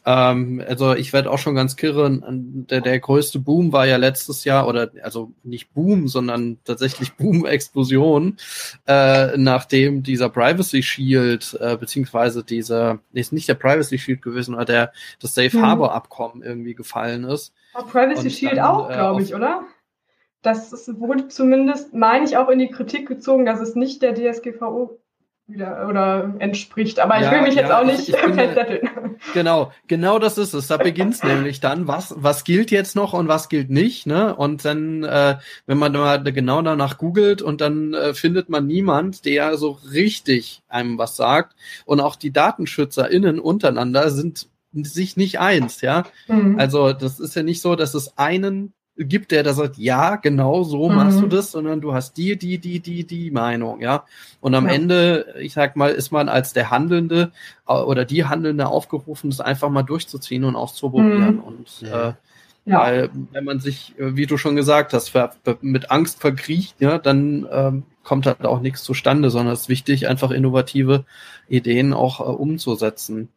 Ähm, also ich werde auch schon ganz kirre. Der, der größte Boom war ja letztes Jahr, oder also nicht Boom, sondern tatsächlich Boom-Explosion, äh, nachdem dieser Privacy Shield, äh, beziehungsweise dieser, nee, ist nicht der Privacy Shield gewesen, aber der das Safe mhm. Harbor Abkommen irgendwie gefallen ist. Oh, Privacy Und Shield dann, auch, glaube äh, ich, oder? Das ist, wurde zumindest, meine ich, auch in die Kritik gezogen, dass es nicht der DSGVO wieder oder entspricht. Aber ja, ich will mich ja, jetzt auch nicht festzetteln. Genau, genau das ist es. Da beginnt es nämlich dann, was, was gilt jetzt noch und was gilt nicht. Ne? Und dann, äh, wenn man mal genau danach googelt und dann äh, findet man niemand, der so richtig einem was sagt. Und auch die DatenschützerInnen untereinander sind sich nicht eins, ja. Mhm. Also das ist ja nicht so, dass es einen gibt, der da sagt, ja, genau so mhm. machst du das, sondern du hast die, die, die, die, die Meinung, ja. Und am ja. Ende, ich sag mal, ist man als der Handelnde äh, oder die Handelnde aufgerufen, das einfach mal durchzuziehen und auszuprobieren. Mhm. Und äh, ja. weil, wenn man sich, äh, wie du schon gesagt hast, mit Angst verkriecht, ja, dann ähm, kommt halt auch nichts zustande, sondern es ist wichtig, einfach innovative Ideen auch äh, umzusetzen.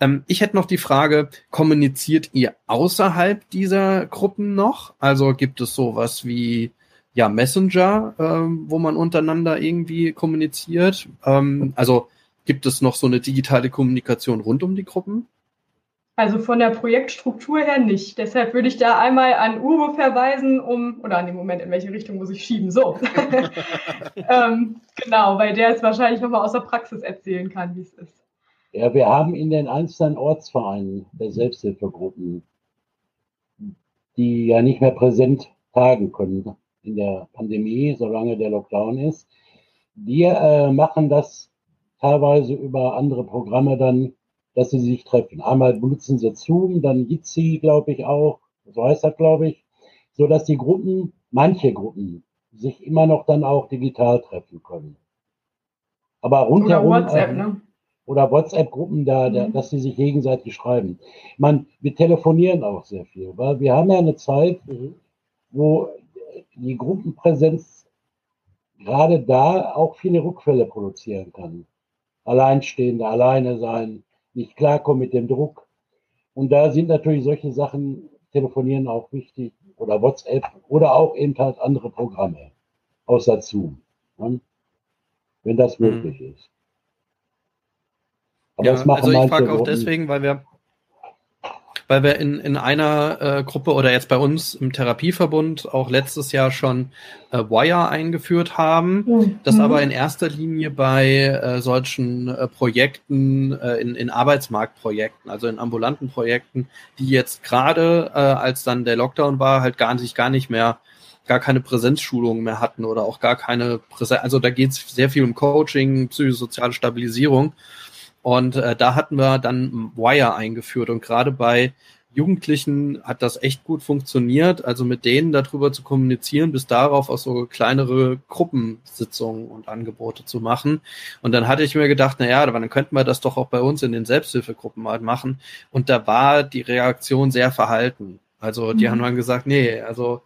Ähm, ich hätte noch die Frage, kommuniziert ihr außerhalb dieser Gruppen noch? Also gibt es sowas wie ja, Messenger, ähm, wo man untereinander irgendwie kommuniziert? Ähm, also gibt es noch so eine digitale Kommunikation rund um die Gruppen? Also von der Projektstruktur her nicht. Deshalb würde ich da einmal an Uwe verweisen, um, oder an dem Moment, in welche Richtung muss ich schieben? So. ähm, genau, weil der es wahrscheinlich nochmal aus der Praxis erzählen kann, wie es ist. Ja, wir haben in den einzelnen Ortsvereinen der Selbsthilfegruppen, die ja nicht mehr präsent tagen können in der Pandemie, solange der Lockdown ist, die äh, machen das teilweise über andere Programme dann, dass sie sich treffen. Einmal benutzen sie Zoom, dann Jitsi, glaube ich auch, so heißt das, glaube ich, so dass die Gruppen, manche Gruppen, sich immer noch dann auch digital treffen können. Aber rundherum, Oder WhatsApp, ne? Oder WhatsApp-Gruppen da, da, mhm. dass sie sich gegenseitig schreiben. Man, wir telefonieren auch sehr viel, weil wir haben ja eine Zeit, mhm. wo die Gruppenpräsenz gerade da auch viele Rückfälle produzieren kann. Alleinstehende, alleine sein, nicht klarkommen mit dem Druck. Und da sind natürlich solche Sachen, telefonieren auch wichtig oder WhatsApp oder auch eben halt andere Programme außer Zoom, ne? wenn das mhm. möglich ist. Aber ja, das machen also ich frage auch deswegen, weil wir weil wir in, in einer äh, Gruppe oder jetzt bei uns im Therapieverbund auch letztes Jahr schon äh, Wire eingeführt haben, mhm. das aber in erster Linie bei äh, solchen äh, Projekten, äh, in, in Arbeitsmarktprojekten, also in ambulanten Projekten, die jetzt gerade, äh, als dann der Lockdown war, halt gar nicht, gar nicht mehr gar keine Präsenzschulungen mehr hatten oder auch gar keine Präsenz, also da geht es sehr viel um Coaching, psychosoziale Stabilisierung und äh, da hatten wir dann Wire eingeführt und gerade bei Jugendlichen hat das echt gut funktioniert, also mit denen darüber zu kommunizieren, bis darauf auch so kleinere Gruppensitzungen und Angebote zu machen. Und dann hatte ich mir gedacht, na ja, dann könnten wir das doch auch bei uns in den Selbsthilfegruppen mal machen. Und da war die Reaktion sehr verhalten. Also die mhm. haben dann gesagt, nee, also,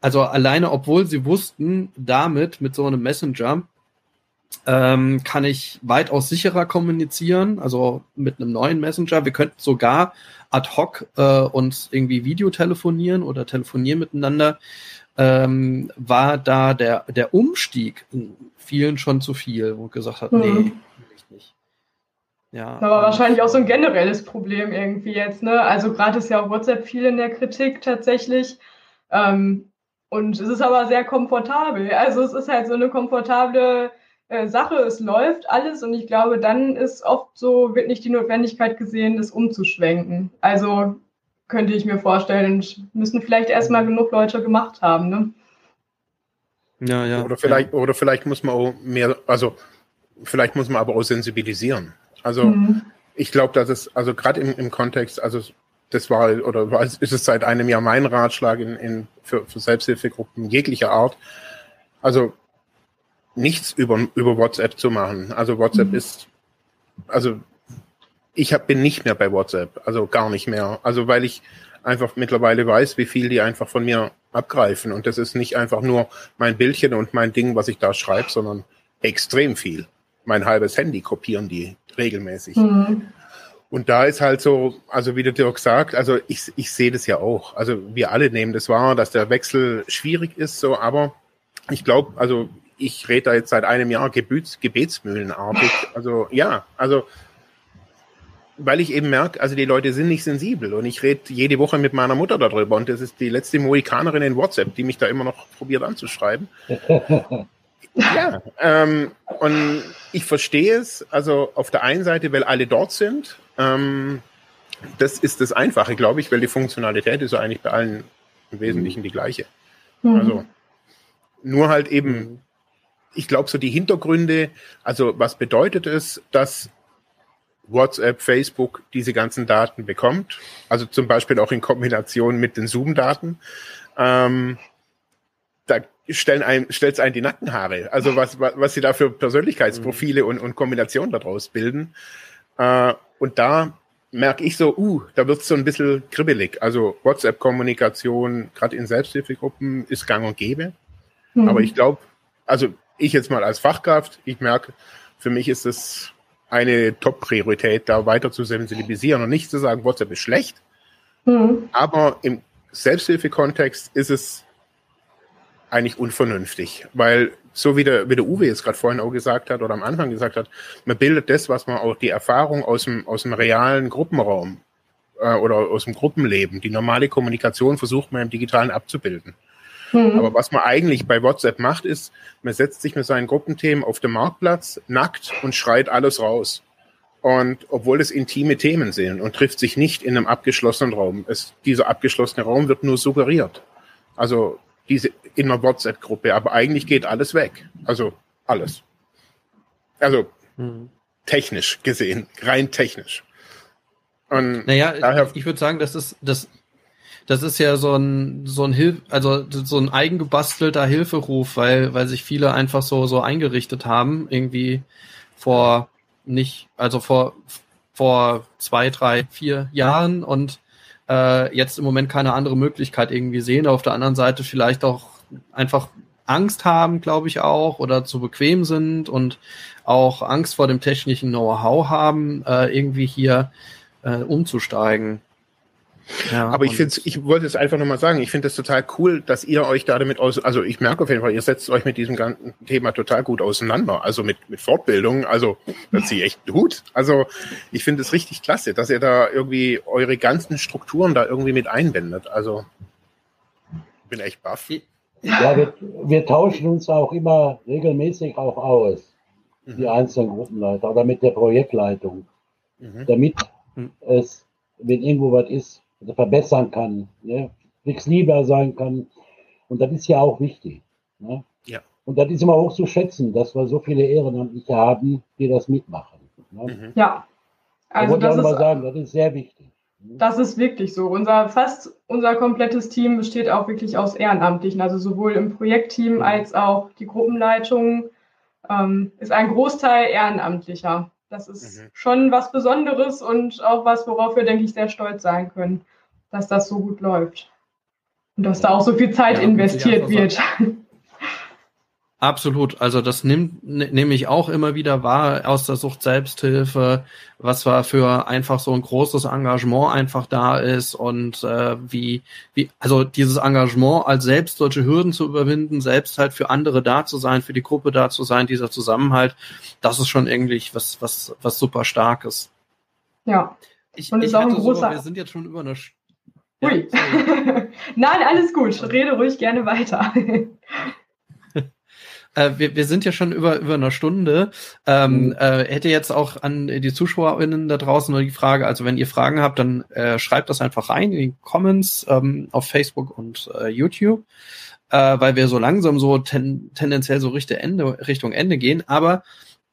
also alleine, obwohl sie wussten, damit, mit so einem Messenger, ähm, kann ich weitaus sicherer kommunizieren, also mit einem neuen Messenger. Wir könnten sogar ad hoc äh, uns irgendwie Videotelefonieren oder telefonieren miteinander. Ähm, war da der, der Umstieg vielen schon zu viel, wo gesagt hat, mhm. nee. Ja. Aber wahrscheinlich auch so ein generelles Problem irgendwie jetzt, ne? Also gerade ist ja auch WhatsApp viel in der Kritik tatsächlich. Ähm, und es ist aber sehr komfortabel. Also es ist halt so eine komfortable äh, Sache, es läuft alles und ich glaube, dann ist oft so, wird nicht die Notwendigkeit gesehen, das umzuschwenken. Also könnte ich mir vorstellen, müssen vielleicht erstmal genug Leute gemacht haben, ne? Ja, ja. Oder vielleicht, ja. oder vielleicht muss man auch mehr, also vielleicht muss man aber auch sensibilisieren. Also mhm. ich glaube, dass es, also gerade im, im Kontext, also das war oder war, ist es seit einem Jahr mein Ratschlag in, in, für, für Selbsthilfegruppen jeglicher Art. Also nichts über, über WhatsApp zu machen. Also WhatsApp mhm. ist, also ich hab, bin nicht mehr bei WhatsApp, also gar nicht mehr. Also weil ich einfach mittlerweile weiß, wie viel die einfach von mir abgreifen. Und das ist nicht einfach nur mein Bildchen und mein Ding, was ich da schreibe, sondern extrem viel. Mein halbes Handy kopieren die regelmäßig. Mhm. Und da ist halt so, also wie der Dirk sagt, also ich, ich sehe das ja auch. Also wir alle nehmen das wahr, dass der Wechsel schwierig ist, so, aber ich glaube, also ich rede da jetzt seit einem Jahr Gebets, gebetsmühlenartig. Also ja, also weil ich eben merke, also die Leute sind nicht sensibel und ich rede jede Woche mit meiner Mutter darüber und das ist die letzte Mohikanerin in WhatsApp, die mich da immer noch probiert anzuschreiben. ja, ähm, und ich verstehe es, also auf der einen Seite, weil alle dort sind, ähm, das ist das Einfache, glaube ich, weil die Funktionalität ist ja eigentlich bei allen im Wesentlichen die gleiche. Mhm. Also nur halt eben, ich glaube, so die Hintergründe, also was bedeutet es, dass WhatsApp, Facebook diese ganzen Daten bekommt. Also zum Beispiel auch in Kombination mit den Zoom-Daten. Ähm, da stellen ein, stellt es einen die Nackenhaare. Also was, was, was sie da für Persönlichkeitsprofile und, und Kombinationen daraus bilden. Äh, und da merke ich so, uh, da wird es so ein bisschen kribbelig. Also WhatsApp-Kommunikation, gerade in Selbsthilfegruppen, ist gang und gäbe. Mhm. Aber ich glaube, also ich jetzt mal als Fachkraft, ich merke, für mich ist es eine Top-Priorität, da weiter zu sensibilisieren und nicht zu sagen, WhatsApp ist schlecht. Mhm. Aber im Selbsthilfe-Kontext ist es eigentlich unvernünftig, weil so wie der, wie der Uwe jetzt gerade vorhin auch gesagt hat oder am Anfang gesagt hat, man bildet das, was man auch die Erfahrung aus dem, aus dem realen Gruppenraum äh, oder aus dem Gruppenleben, die normale Kommunikation versucht man im Digitalen abzubilden. Mhm. Aber was man eigentlich bei WhatsApp macht, ist, man setzt sich mit seinen Gruppenthemen auf den Marktplatz, nackt und schreit alles raus. Und obwohl es intime Themen sind und trifft sich nicht in einem abgeschlossenen Raum. Es, dieser abgeschlossene Raum wird nur suggeriert. Also diese in einer WhatsApp-Gruppe, aber eigentlich geht alles weg. Also alles. Also mhm. technisch gesehen, rein technisch. Und naja, daher, ich würde sagen, das ist das das ist ja so ein so ein Hilf also so ein eigengebastelter Hilferuf, weil weil sich viele einfach so so eingerichtet haben irgendwie vor nicht also vor vor zwei drei vier Jahren und äh, jetzt im Moment keine andere Möglichkeit irgendwie sehen. Auf der anderen Seite vielleicht auch einfach Angst haben, glaube ich auch, oder zu bequem sind und auch Angst vor dem technischen Know-how haben, äh, irgendwie hier äh, umzusteigen. Ja, aber ich finde, ich wollte es einfach nochmal sagen, ich finde es total cool, dass ihr euch da damit aus, also ich merke auf jeden Fall, ihr setzt euch mit diesem ganzen Thema total gut auseinander, also mit, mit Fortbildung, also das ziehe echt Hut. Also ich finde es richtig klasse, dass ihr da irgendwie eure ganzen Strukturen da irgendwie mit einbindet. Also bin echt baff. Ja, wir, wir tauschen uns auch immer regelmäßig auch aus, mhm. die einzelnen Gruppenleiter oder mit der Projektleitung, mhm. damit mhm. es, wenn irgendwo was ist, verbessern kann, ne? flexibler sein kann. Und das ist ja auch wichtig. Ne? Ja. Und das ist immer hoch zu schätzen, dass wir so viele Ehrenamtliche haben, die das mitmachen. Ne? Mhm. Ja. Also da das, ist, sagen, das ist sehr wichtig. Ne? Das ist wirklich so. Unser fast unser komplettes Team besteht auch wirklich aus Ehrenamtlichen, also sowohl im Projektteam mhm. als auch die Gruppenleitung ähm, ist ein Großteil ehrenamtlicher. Das ist mhm. schon was Besonderes und auch was, worauf wir, denke ich, sehr stolz sein können, dass das so gut läuft. Und dass da auch so viel Zeit ja, investiert wird. Absolut. Also das nimmt ne, nehme ich auch immer wieder wahr aus der Sucht Selbsthilfe, was war für einfach so ein großes Engagement einfach da ist und äh, wie wie also dieses Engagement als selbst solche Hürden zu überwinden, selbst halt für andere da zu sein, für die Gruppe da zu sein, dieser Zusammenhalt, das ist schon irgendwie was was was super starkes. Ja. Ich, und ich ist auch ein großer. So, wir sind jetzt schon über eine. Ui. Nein, alles gut. Rede ruhig gerne weiter. Äh, wir, wir sind ja schon über, über eine Stunde. Ähm, mhm. äh, hätte jetzt auch an die ZuschauerInnen da draußen nur die Frage, also wenn ihr Fragen habt, dann äh, schreibt das einfach rein in die Comments ähm, auf Facebook und äh, YouTube, äh, weil wir so langsam so ten, tendenziell so Richtung Ende, Richtung Ende gehen. Aber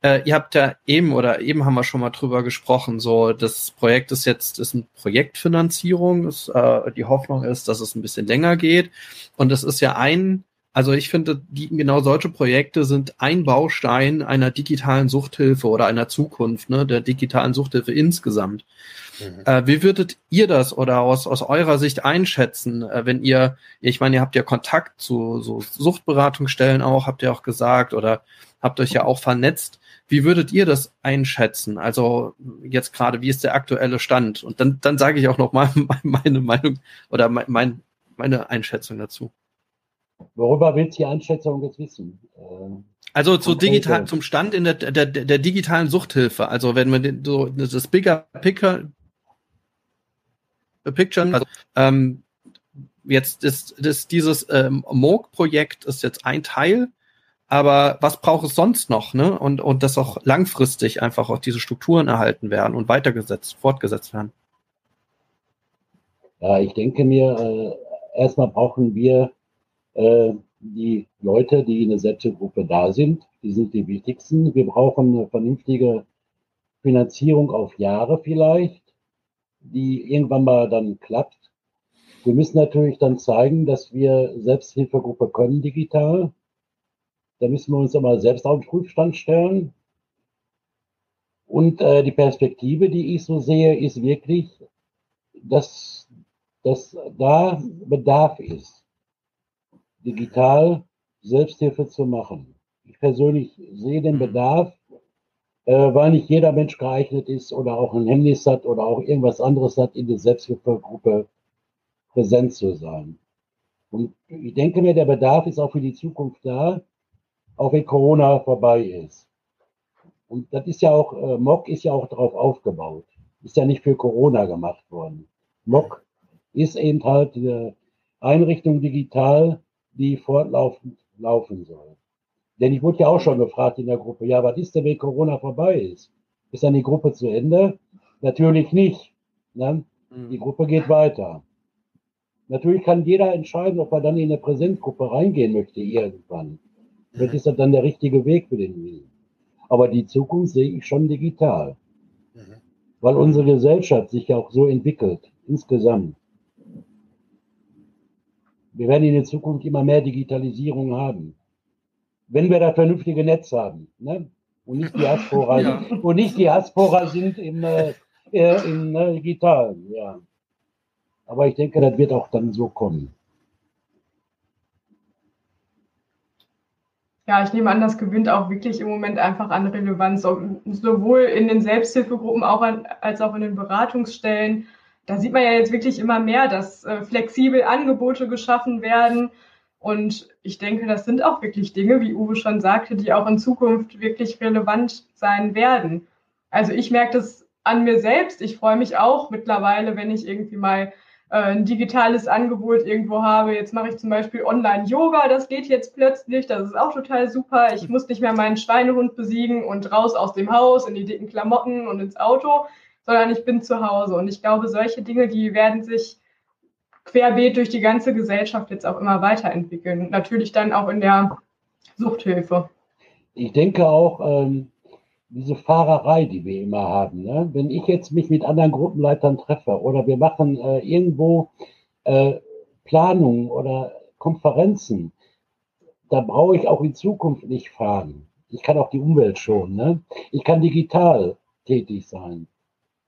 äh, ihr habt ja eben oder eben haben wir schon mal drüber gesprochen, so das Projekt ist jetzt ist eine Projektfinanzierung. Ist, äh, die Hoffnung ist, dass es ein bisschen länger geht. Und es ist ja ein also ich finde, die, genau solche Projekte sind ein Baustein einer digitalen Suchthilfe oder einer Zukunft, ne, der digitalen Suchthilfe insgesamt. Mhm. Äh, wie würdet ihr das oder aus, aus eurer Sicht einschätzen, äh, wenn ihr, ich meine, ihr habt ja Kontakt zu so Suchtberatungsstellen auch, habt ihr auch gesagt, oder habt euch ja auch vernetzt. Wie würdet ihr das einschätzen? Also jetzt gerade, wie ist der aktuelle Stand? Und dann, dann sage ich auch noch mal meine Meinung oder mein, meine Einschätzung dazu. Worüber willst du die Einschätzung jetzt wissen? Äh, also zu digital, zum Stand in der, der, der digitalen Suchthilfe. Also wenn man den, so das Bigger Picker Picture, also, ähm, jetzt ist, ist dieses ähm, MOOC-Projekt ist jetzt ein Teil, aber was braucht es sonst noch, ne? Und, und dass auch langfristig einfach auch diese Strukturen erhalten werden und weitergesetzt, fortgesetzt werden. Ja, ich denke mir, äh, erstmal brauchen wir die Leute, die in der Selbsthilfegruppe da sind, die sind die wichtigsten. Wir brauchen eine vernünftige Finanzierung auf Jahre vielleicht, die irgendwann mal dann klappt. Wir müssen natürlich dann zeigen, dass wir Selbsthilfegruppe können digital. Da müssen wir uns immer selbst auf den Prüfstand stellen. Und äh, die Perspektive, die ich so sehe, ist wirklich, dass, dass da Bedarf ist digital Selbsthilfe zu machen. Ich persönlich sehe den. Bedarf, äh, weil nicht jeder Mensch geeignet ist oder auch ein Hemmnis hat oder auch irgendwas anderes hat, in der Selbsthilfegruppe präsent zu sein. Und ich denke mir, der Bedarf ist auch für die Zukunft da, auch wenn Corona vorbei ist. Und das ist ja auch, äh, MOC ist ja auch darauf aufgebaut. Ist ja nicht für Corona gemacht worden. MOC ist eben halt eine Einrichtung digital, die fortlaufend laufen soll. Denn ich wurde ja auch schon gefragt in der Gruppe, ja, was ist denn, wenn Corona vorbei ist? Ist dann die Gruppe zu Ende? Natürlich nicht. Ne? Mhm. Die Gruppe geht weiter. Natürlich kann jeder entscheiden, ob er dann in eine Präsenzgruppe reingehen möchte irgendwann. Das ist dann der richtige Weg für den Aber die Zukunft sehe ich schon digital. Mhm. Weil unsere Gesellschaft sich ja auch so entwickelt, insgesamt wir werden in der Zukunft immer mehr Digitalisierung haben. Wenn wir das vernünftige Netz haben. Ne? Und nicht die Aspora, ja. und nicht die Aspora sind im, äh, äh, im äh, Digitalen, ja. Aber ich denke, das wird auch dann so kommen. Ja, ich nehme an, das gewinnt auch wirklich im Moment einfach an Relevanz, sowohl in den Selbsthilfegruppen auch an, als auch in den Beratungsstellen da sieht man ja jetzt wirklich immer mehr, dass äh, flexibel Angebote geschaffen werden. Und ich denke, das sind auch wirklich Dinge, wie Uwe schon sagte, die auch in Zukunft wirklich relevant sein werden. Also ich merke das an mir selbst. Ich freue mich auch mittlerweile, wenn ich irgendwie mal äh, ein digitales Angebot irgendwo habe. Jetzt mache ich zum Beispiel Online-Yoga, das geht jetzt plötzlich, das ist auch total super. Ich muss nicht mehr meinen Schweinehund besiegen und raus aus dem Haus in die dicken Klamotten und ins Auto, sondern ich bin zu Hause. Und ich glaube, solche Dinge, die werden sich querbeet durch die ganze Gesellschaft jetzt auch immer weiterentwickeln. Natürlich dann auch in der Suchthilfe. Ich denke auch, ähm, diese Fahrerei, die wir immer haben. Ne? Wenn ich jetzt mich mit anderen Gruppenleitern treffe oder wir machen äh, irgendwo äh, Planungen oder Konferenzen, da brauche ich auch in Zukunft nicht fahren. Ich kann auch die Umwelt schonen. Ne? Ich kann digital tätig sein.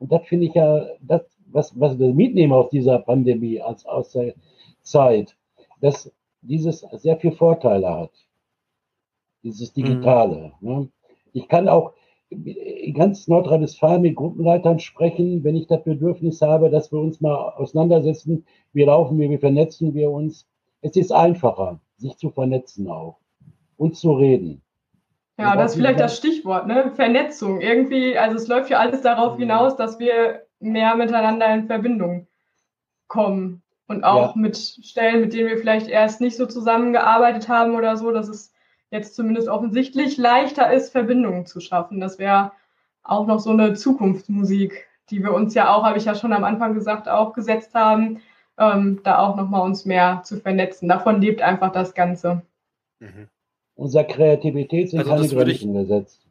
Und das finde ich ja, das, was, was wir mitnehmen aus dieser Pandemie, als, aus der Zeit, dass dieses sehr viele Vorteile hat. dieses Digitale. Mhm. Ne? Ich kann auch in ganz Nordrhein-Westfalen mit Gruppenleitern sprechen, wenn ich das Bedürfnis habe, dass wir uns mal auseinandersetzen, wie laufen wir, wie vernetzen wir uns. Es ist einfacher, sich zu vernetzen auch und zu reden. Ja, das ist vielleicht das Stichwort, ne? Vernetzung. Irgendwie, also es läuft ja alles darauf hinaus, dass wir mehr miteinander in Verbindung kommen. Und auch ja. mit Stellen, mit denen wir vielleicht erst nicht so zusammengearbeitet haben oder so, dass es jetzt zumindest offensichtlich leichter ist, Verbindungen zu schaffen. Das wäre auch noch so eine Zukunftsmusik, die wir uns ja auch, habe ich ja schon am Anfang gesagt, auch gesetzt haben, ähm, da auch nochmal uns mehr zu vernetzen. Davon lebt einfach das Ganze. Mhm. Unser Kreativität sind also keine Grenzen gesetzt.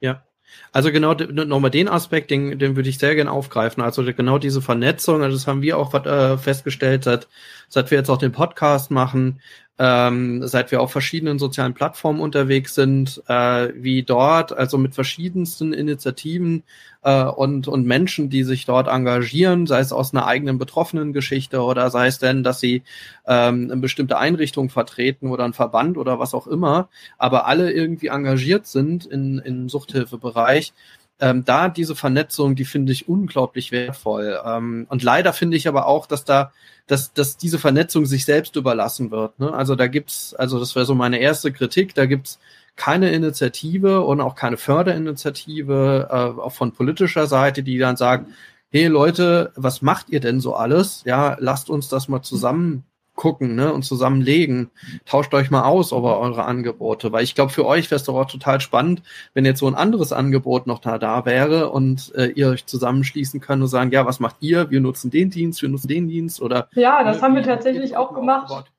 Ja, also genau nochmal den Aspekt, den, den würde ich sehr gerne aufgreifen. Also genau diese Vernetzung, also das haben wir auch äh, festgestellt, seit, seit wir jetzt auch den Podcast machen, ähm, seit wir auf verschiedenen sozialen Plattformen unterwegs sind, äh, wie dort, also mit verschiedensten Initiativen äh, und, und Menschen, die sich dort engagieren, sei es aus einer eigenen betroffenen Geschichte oder sei es denn, dass sie ähm, eine bestimmte Einrichtung vertreten oder ein Verband oder was auch immer, aber alle irgendwie engagiert sind in, im Suchthilfebereich ähm, da diese Vernetzung, die finde ich unglaublich wertvoll. Ähm, und leider finde ich aber auch, dass da, dass, dass diese Vernetzung sich selbst überlassen wird. Ne? Also da gibt's, also das wäre so meine erste Kritik, da gibt's keine Initiative und auch keine Förderinitiative, äh, auch von politischer Seite, die dann sagt, hey Leute, was macht ihr denn so alles? Ja, lasst uns das mal zusammen gucken ne, und zusammenlegen. Tauscht euch mal aus über eure Angebote, weil ich glaube, für euch wäre es doch auch total spannend, wenn jetzt so ein anderes Angebot noch da, da wäre und äh, ihr euch zusammenschließen könnt und sagen, ja, was macht ihr? Wir nutzen den Dienst, wir nutzen den Dienst oder. Ja, das äh, haben wir tatsächlich auch gemacht. Aufgebaut.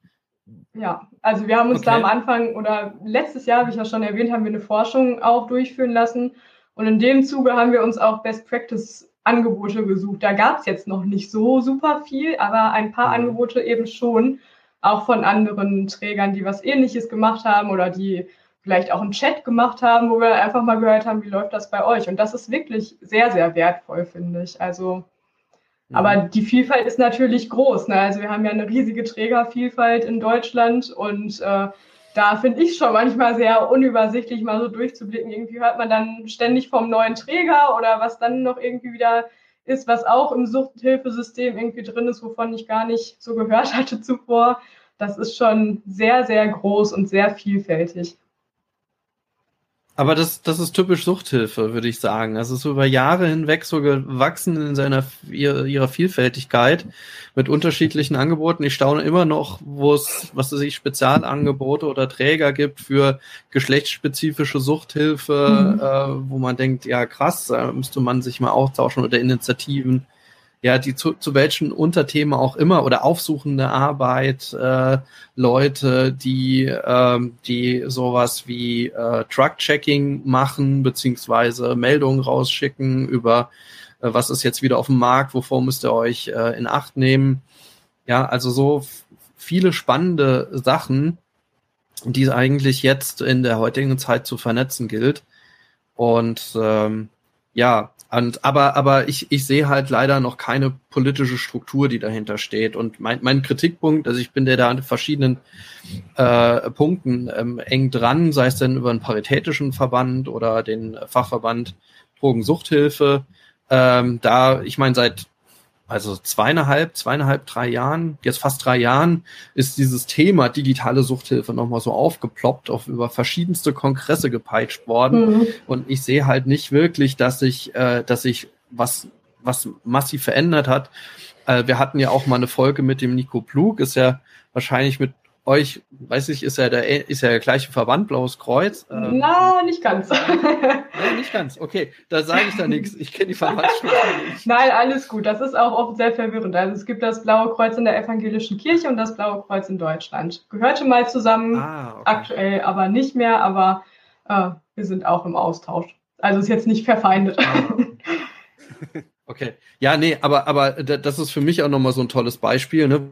Ja, also wir haben uns okay. da am Anfang oder letztes Jahr, wie ich ja schon erwähnt, haben wir eine Forschung auch durchführen lassen. Und in dem Zuge haben wir uns auch Best Practice Angebote gesucht. Da gab es jetzt noch nicht so super viel, aber ein paar mhm. Angebote eben schon, auch von anderen Trägern, die was ähnliches gemacht haben oder die vielleicht auch einen Chat gemacht haben, wo wir einfach mal gehört haben, wie läuft das bei euch. Und das ist wirklich sehr, sehr wertvoll, finde ich. Also, mhm. aber die Vielfalt ist natürlich groß. Ne? Also wir haben ja eine riesige Trägervielfalt in Deutschland und äh, da finde ich schon manchmal sehr unübersichtlich, mal so durchzublicken. Irgendwie hört man dann ständig vom neuen Träger oder was dann noch irgendwie wieder ist, was auch im Suchthilfesystem irgendwie drin ist, wovon ich gar nicht so gehört hatte zuvor. Das ist schon sehr, sehr groß und sehr vielfältig. Aber das, das ist typisch Suchthilfe, würde ich sagen. Das ist so über Jahre hinweg so gewachsen in seiner ihrer, Vielfältigkeit mit unterschiedlichen Angeboten. Ich staune immer noch, wo es, was es sich Spezialangebote oder Träger gibt für geschlechtsspezifische Suchthilfe, mhm. äh, wo man denkt, ja krass, da müsste man sich mal austauschen oder Initiativen ja, die zu, zu welchen Unterthemen auch immer oder aufsuchende Arbeit, äh, Leute, die, ähm, die sowas wie äh, Truck-Checking machen, beziehungsweise Meldungen rausschicken über äh, was ist jetzt wieder auf dem Markt, wovor müsst ihr euch äh, in Acht nehmen. Ja, also so viele spannende Sachen, die eigentlich jetzt in der heutigen Zeit zu vernetzen gilt. Und ähm, ja, und, aber, aber ich, ich sehe halt leider noch keine politische Struktur, die dahinter steht. Und mein, mein Kritikpunkt, also ich bin der da an verschiedenen äh, Punkten ähm, eng dran, sei es denn über einen paritätischen Verband oder den Fachverband Drogensuchthilfe. Ähm, da, ich meine, seit also zweieinhalb, zweieinhalb, drei Jahren, jetzt fast drei Jahren, ist dieses Thema digitale Suchthilfe nochmal so aufgeploppt, auf über verschiedenste Kongresse gepeitscht worden. Mhm. Und ich sehe halt nicht wirklich, dass sich, äh, dass sich was, was massiv verändert hat. Äh, wir hatten ja auch mal eine Folge mit dem Nico Plug, ist ja wahrscheinlich mit euch, weiß ich, ist ja der, ist ja der gleiche Verband, Blaues Kreuz. Ähm, Na, nicht ganz. Nein, nicht ganz. Okay, da sage ich da nichts. Ich kenne die Verbandsstruktur nicht. Nein, alles gut. Das ist auch oft sehr verwirrend. Also es gibt das Blaue Kreuz in der evangelischen Kirche und das Blaue Kreuz in Deutschland. Gehörte mal zusammen, ah, okay. aktuell aber nicht mehr, aber äh, wir sind auch im Austausch. Also ist jetzt nicht verfeindet. Ah. Okay. Ja, nee, aber, aber das ist für mich auch nochmal so ein tolles Beispiel, ne?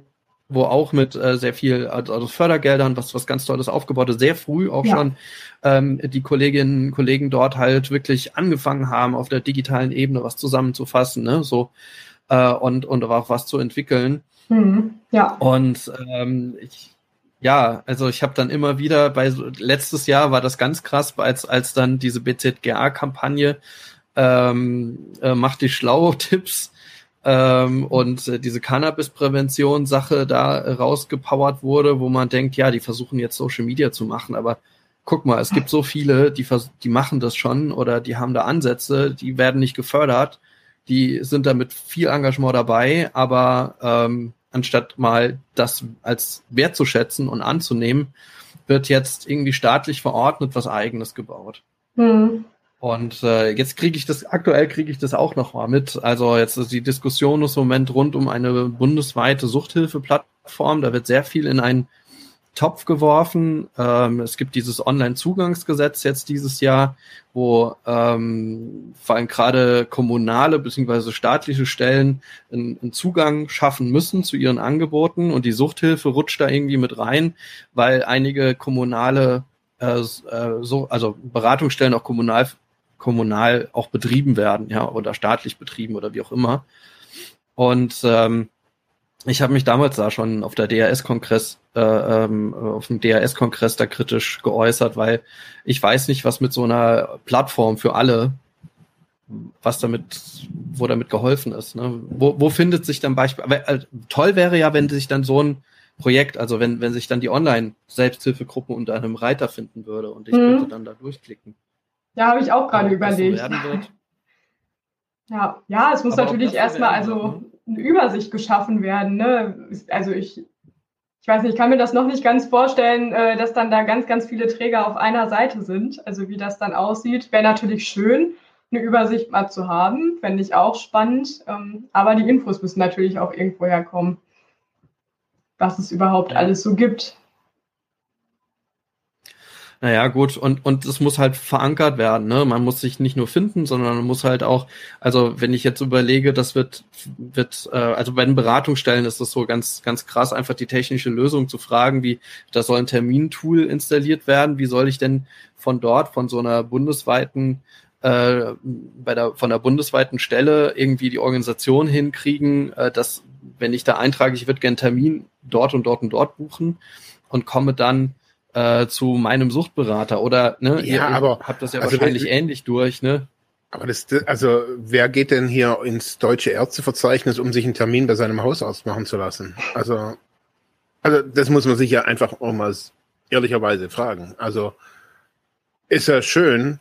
Wo auch mit äh, sehr viel also Fördergeldern, was was ganz Tolles aufgebaut ist, sehr früh auch ja. schon ähm, die Kolleginnen und Kollegen dort halt wirklich angefangen haben, auf der digitalen Ebene was zusammenzufassen, ne, so äh, und und auch was zu entwickeln. Mhm. Ja. Und ähm, ich ja, also ich habe dann immer wieder bei letztes Jahr war das ganz krass, als als dann diese BZGA-Kampagne ähm, äh, macht die schlau Tipps ähm, und äh, diese Cannabis-Prävention-Sache da äh, rausgepowert wurde, wo man denkt, ja, die versuchen jetzt Social Media zu machen, aber guck mal, es gibt so viele, die, die machen das schon oder die haben da Ansätze, die werden nicht gefördert, die sind da mit viel Engagement dabei, aber ähm, anstatt mal das als wertzuschätzen und anzunehmen, wird jetzt irgendwie staatlich verordnet was eigenes gebaut. Mhm. Und äh, jetzt kriege ich das, aktuell kriege ich das auch noch mal mit. Also jetzt ist die Diskussion ist im Moment rund um eine bundesweite Suchthilfeplattform. Da wird sehr viel in einen Topf geworfen. Ähm, es gibt dieses Online-Zugangsgesetz jetzt dieses Jahr, wo ähm, vor allem gerade kommunale bzw. staatliche Stellen einen, einen, Zugang schaffen müssen zu ihren Angeboten und die Suchthilfe rutscht da irgendwie mit rein, weil einige kommunale äh, äh so, also Beratungsstellen auch kommunal kommunal auch betrieben werden, ja, oder staatlich betrieben oder wie auch immer. Und ähm, ich habe mich damals da schon auf der DRS-Kongress, äh, ähm, auf dem DRS-Kongress da kritisch geäußert, weil ich weiß nicht, was mit so einer Plattform für alle, was damit, wo damit geholfen ist. Ne? Wo, wo findet sich dann Beispiel? Äh, toll wäre ja, wenn sich dann so ein Projekt, also wenn, wenn sich dann die Online-Selbsthilfegruppen unter einem Reiter finden würde und ich mhm. könnte dann da durchklicken. Ja, habe ich auch gerade überlegt. So ja, ja, es muss Aber natürlich erstmal also eine Übersicht geschaffen werden. Ne? Also ich, ich weiß nicht, ich kann mir das noch nicht ganz vorstellen, äh, dass dann da ganz, ganz viele Träger auf einer Seite sind. Also wie das dann aussieht, wäre natürlich schön, eine Übersicht mal zu haben, fände ich auch spannend. Ähm, aber die Infos müssen natürlich auch irgendwo herkommen, was es überhaupt alles so gibt. Naja, gut, und, und es muss halt verankert werden, ne? Man muss sich nicht nur finden, sondern man muss halt auch, also wenn ich jetzt überlege, das wird, wird, äh, also bei den Beratungsstellen ist das so ganz, ganz krass, einfach die technische Lösung zu fragen, wie, da soll ein Termintool installiert werden, wie soll ich denn von dort, von so einer bundesweiten äh, bei der von der bundesweiten Stelle irgendwie die Organisation hinkriegen, äh, dass wenn ich da eintrage, ich würde gerne Termin dort und dort und dort buchen und komme dann äh, zu meinem Suchtberater oder ne, ja, ihr, aber habt das ja also wahrscheinlich das, ähnlich durch, ne? Aber das, also wer geht denn hier ins deutsche Ärzteverzeichnis, um sich einen Termin bei seinem Hausarzt machen zu lassen? Also, also das muss man sich ja einfach auch mal ehrlicherweise fragen. Also ist ja schön,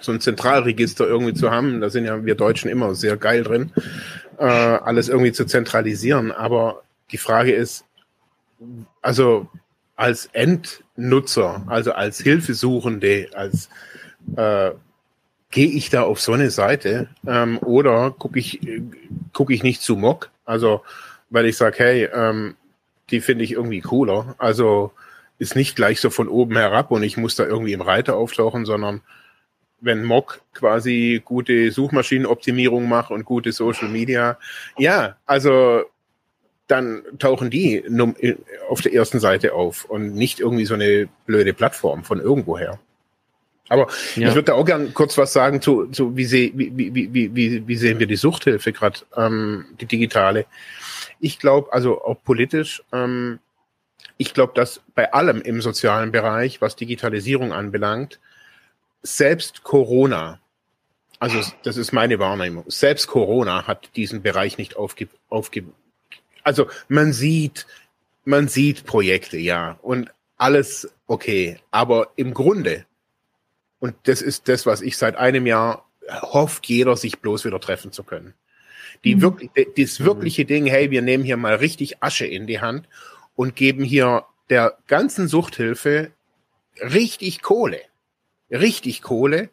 so ein Zentralregister irgendwie zu haben. Da sind ja wir Deutschen immer sehr geil drin, äh, alles irgendwie zu zentralisieren. Aber die Frage ist, also als Endnutzer, also als Hilfesuchende, als äh, gehe ich da auf so eine Seite ähm, oder gucke ich gucke ich nicht zu Mock, also weil ich sage, hey, ähm, die finde ich irgendwie cooler, also ist nicht gleich so von oben herab und ich muss da irgendwie im Reiter auftauchen, sondern wenn Mock quasi gute Suchmaschinenoptimierung macht und gute Social Media, ja, also dann tauchen die auf der ersten Seite auf und nicht irgendwie so eine blöde Plattform von irgendwoher. Aber ja. ich würde da auch gern kurz was sagen zu, zu wie, seh, wie, wie, wie, wie, wie sehen wir die Suchthilfe gerade, ähm, die digitale. Ich glaube, also auch politisch, ähm, ich glaube, dass bei allem im sozialen Bereich, was Digitalisierung anbelangt, selbst Corona, also das ist meine Wahrnehmung, selbst Corona hat diesen Bereich nicht aufge, aufge, also man sieht, man sieht Projekte, ja, und alles okay. Aber im Grunde, und das ist das, was ich seit einem Jahr hofft, jeder sich bloß wieder treffen zu können. Die mhm. wirklich, das mhm. wirkliche Ding, hey, wir nehmen hier mal richtig Asche in die Hand und geben hier der ganzen Suchthilfe richtig Kohle. Richtig Kohle,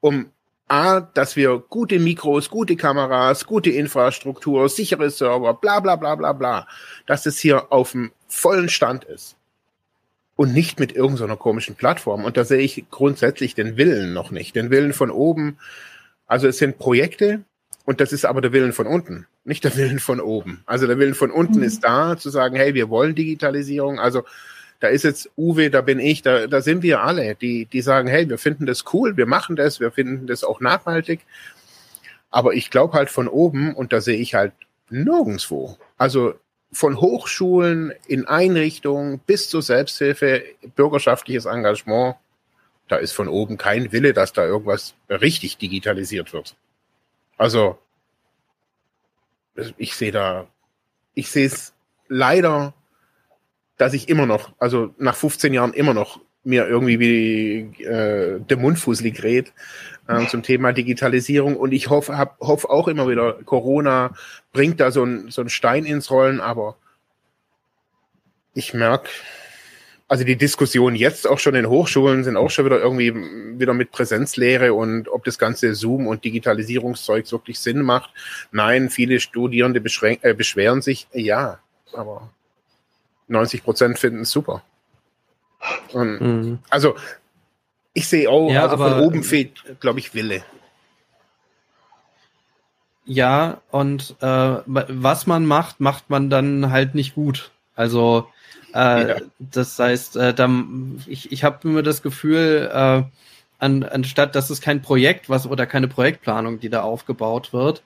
um A, dass wir gute Mikros, gute Kameras, gute Infrastruktur, sichere Server, bla bla bla bla bla, dass es hier auf dem vollen Stand ist. Und nicht mit irgendeiner komischen Plattform. Und da sehe ich grundsätzlich den Willen noch nicht. Den Willen von oben. Also es sind Projekte und das ist aber der Willen von unten, nicht der Willen von oben. Also der Willen von unten mhm. ist da, zu sagen, hey, wir wollen Digitalisierung. Also da ist jetzt Uwe, da bin ich, da, da sind wir alle, die, die sagen, hey, wir finden das cool, wir machen das, wir finden das auch nachhaltig. Aber ich glaube halt von oben, und da sehe ich halt nirgendswo. Also von Hochschulen in Einrichtungen bis zur Selbsthilfe, bürgerschaftliches Engagement, da ist von oben kein Wille, dass da irgendwas richtig digitalisiert wird. Also, ich sehe da, ich sehe es leider, dass ich immer noch, also nach 15 Jahren immer noch mir irgendwie wie äh, der Mundfußli gerät äh, zum Thema Digitalisierung. Und ich hoffe, hab, hoffe auch immer wieder, Corona bringt da so ein, so ein Stein ins Rollen, aber ich merke, also die Diskussionen jetzt auch schon in Hochschulen sind auch schon wieder irgendwie wieder mit Präsenzlehre und ob das ganze Zoom und Digitalisierungszeug wirklich Sinn macht. Nein, viele Studierende äh, beschweren sich, ja, aber 90 Prozent finden es super. Und, mhm. Also ich sehe auch, ja, also von oben fehlt, glaube ich, Wille. Ja, und äh, was man macht, macht man dann halt nicht gut. Also äh, ja. das heißt, äh, dann, ich, ich habe immer das Gefühl, äh, an, anstatt dass es kein Projekt was oder keine Projektplanung, die da aufgebaut wird.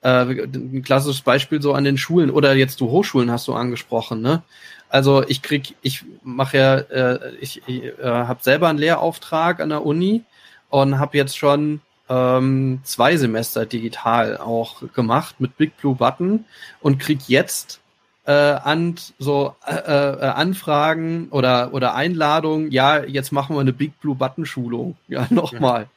Äh, ein klassisches Beispiel so an den Schulen oder jetzt du Hochschulen hast du angesprochen, ne? Also ich krieg, ich mache ja, äh, ich, ich äh, habe selber einen Lehrauftrag an der Uni und habe jetzt schon ähm, zwei Semester digital auch gemacht mit Big Blue Button und krieg jetzt äh, an so äh, äh, Anfragen oder oder Einladungen. Ja, jetzt machen wir eine Big Blue Button Schulung. Ja, nochmal. Ja.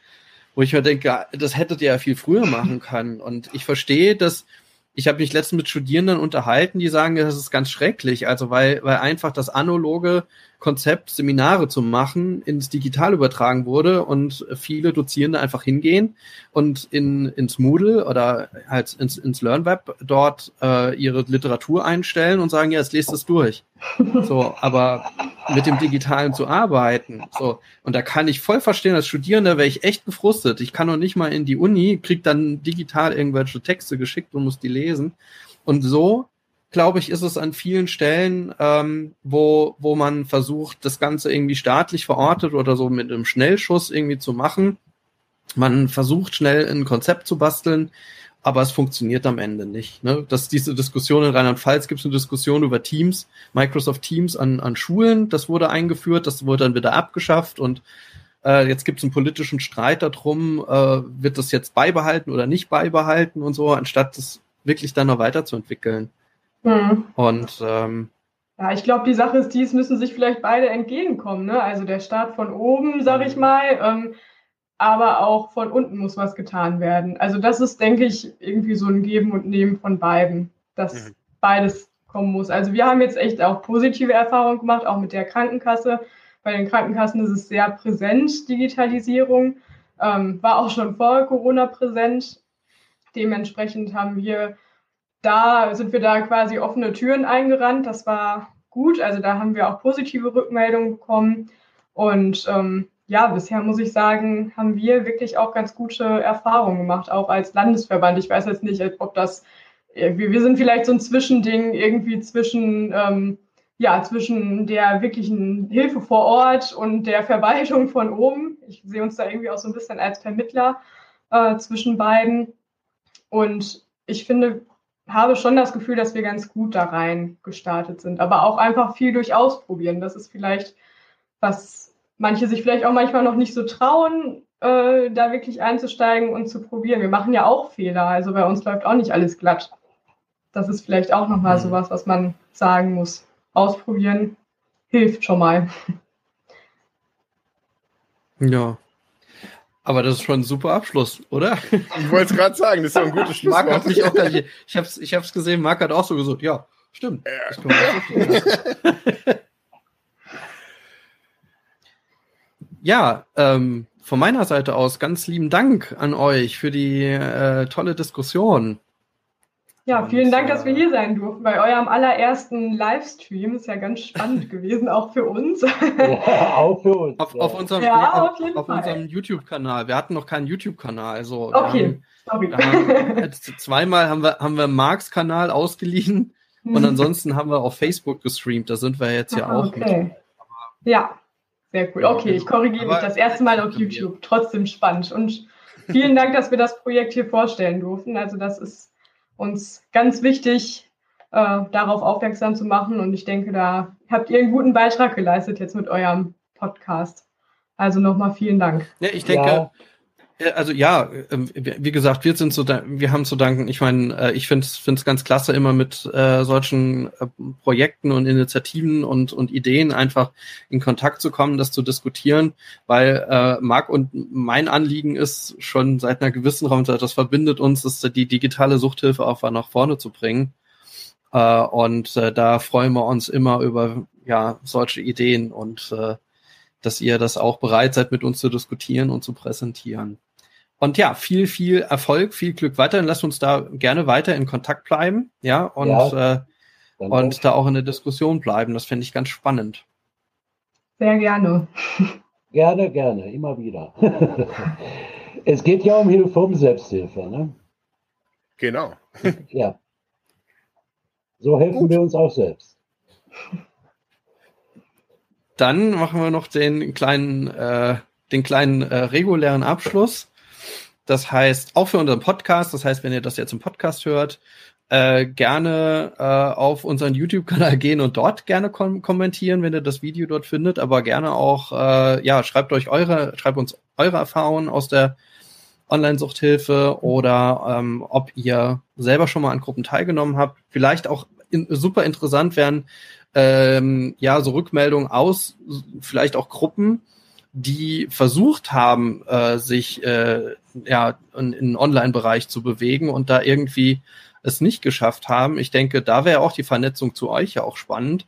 Wo ich mir denke, das hättet ihr ja viel früher machen können. Und ich verstehe, dass ich habe mich letztens mit Studierenden unterhalten, die sagen, das ist ganz schrecklich, also weil, weil einfach das analoge Konzept, Seminare zu machen, ins Digital übertragen wurde und viele Dozierende einfach hingehen und in, ins Moodle oder halt ins, ins LearnWeb dort äh, ihre Literatur einstellen und sagen, ja, jetzt lest es durch. So, aber mit dem Digitalen zu arbeiten, so, und da kann ich voll verstehen, als Studierender wäre ich echt gefrustet. Ich kann noch nicht mal in die Uni, krieg dann digital irgendwelche Texte geschickt und muss die lesen. Und so glaube ich, ist es an vielen Stellen, ähm, wo, wo man versucht, das Ganze irgendwie staatlich verortet oder so mit einem Schnellschuss irgendwie zu machen. Man versucht schnell ein Konzept zu basteln, aber es funktioniert am Ende nicht. Ne? Dass diese Diskussion in Rheinland-Pfalz gibt es eine Diskussion über Teams, Microsoft Teams an, an Schulen, das wurde eingeführt, das wurde dann wieder abgeschafft und äh, jetzt gibt es einen politischen Streit darum, äh, wird das jetzt beibehalten oder nicht beibehalten und so, anstatt das wirklich dann noch weiterzuentwickeln. Mhm. Und ähm, ja, ich glaube, die Sache ist, dies müssen sich vielleicht beide entgegenkommen. Ne? Also der Staat von oben, sag ich mhm. mal, ähm, aber auch von unten muss was getan werden. Also das ist, denke ich, irgendwie so ein Geben und Nehmen von beiden, dass mhm. beides kommen muss. Also wir haben jetzt echt auch positive Erfahrungen gemacht, auch mit der Krankenkasse. Bei den Krankenkassen ist es sehr präsent, Digitalisierung. Ähm, war auch schon vor Corona präsent. Dementsprechend haben wir da sind wir da quasi offene Türen eingerannt. Das war gut. Also da haben wir auch positive Rückmeldungen bekommen. Und ähm, ja, bisher muss ich sagen, haben wir wirklich auch ganz gute Erfahrungen gemacht, auch als Landesverband. Ich weiß jetzt nicht, ob das, wir sind vielleicht so ein Zwischending irgendwie zwischen, ähm, ja, zwischen der wirklichen Hilfe vor Ort und der Verwaltung von oben. Ich sehe uns da irgendwie auch so ein bisschen als Vermittler äh, zwischen beiden. Und ich finde, habe schon das Gefühl, dass wir ganz gut da rein gestartet sind, aber auch einfach viel durch Ausprobieren. Das ist vielleicht, was manche sich vielleicht auch manchmal noch nicht so trauen, äh, da wirklich einzusteigen und zu probieren. Wir machen ja auch Fehler, also bei uns läuft auch nicht alles glatt. Das ist vielleicht auch nochmal mhm. sowas, was man sagen muss. Ausprobieren hilft schon mal. Ja, aber das ist schon ein super Abschluss, oder? Ich wollte es gerade sagen, das ist ja ein gutes Schlusswort. Marc hat mich auch gleich, ich habe es ich hab's gesehen, Marc hat auch so gesagt, ja, stimmt. Ja, ja ähm, von meiner Seite aus ganz lieben Dank an euch für die äh, tolle Diskussion. Ja, vielen und, Dank, dass wir hier sein durften bei eurem allerersten Livestream. Ist ja ganz spannend gewesen, auch für uns. Ja, auch für uns. Auf, auf unserem, ja, auf, auf unserem YouTube-Kanal. Wir hatten noch keinen YouTube-Kanal. Also, okay, sorry. Haben, zweimal haben wir, haben wir Marks Kanal ausgeliehen und mhm. ansonsten haben wir auf Facebook gestreamt. Da sind wir jetzt ja ah, auch. Okay. Mit. Ja, sehr cool. Okay, ich korrigiere mich. Das erste Mal auf YouTube. Trotzdem spannend. Und vielen Dank, dass wir das Projekt hier vorstellen durften. Also das ist uns ganz wichtig, äh, darauf aufmerksam zu machen. Und ich denke, da habt ihr einen guten Beitrag geleistet jetzt mit eurem Podcast. Also nochmal vielen Dank. Ja, ich denke, ja. Äh, also ja, ähm, wie gesagt, wir sind so, wir haben zu danken. Ich meine, äh, ich finde es ganz klasse, immer mit äh, solchen äh, Projekten und Initiativen und, und Ideen einfach in Kontakt zu kommen, das zu diskutieren, weil äh, Marc und mein Anliegen ist schon seit einer gewissen Raumzeit, das verbindet uns, ist die digitale Suchthilfe auch nach vorne zu bringen. Äh, und äh, da freuen wir uns immer über ja solche Ideen und äh, dass ihr das auch bereit seid, mit uns zu diskutieren und zu präsentieren. Und ja, viel, viel Erfolg, viel Glück weiterhin. Lasst uns da gerne weiter in Kontakt bleiben, ja, und, ja, äh, und da auch in der Diskussion bleiben. Das finde ich ganz spannend. Sehr gerne. Gerne, gerne, immer wieder. es geht ja um Hilfe, um Selbsthilfe, ne? Genau. ja. So helfen Gut. wir uns auch selbst. Dann machen wir noch den kleinen, äh, den kleinen äh, regulären Abschluss. Das heißt, auch für unseren Podcast, das heißt, wenn ihr das jetzt im Podcast hört, äh, gerne äh, auf unseren YouTube-Kanal gehen und dort gerne kom kommentieren, wenn ihr das Video dort findet, aber gerne auch, äh, ja, schreibt euch eure, schreibt uns eure Erfahrungen aus der Online-Suchthilfe oder ähm, ob ihr selber schon mal an Gruppen teilgenommen habt. Vielleicht auch in, super interessant wären, ähm, ja, so Rückmeldungen aus vielleicht auch Gruppen, die versucht haben, äh, sich äh, ja in, in den Online-Bereich zu bewegen und da irgendwie es nicht geschafft haben. Ich denke, da wäre auch die Vernetzung zu euch ja auch spannend,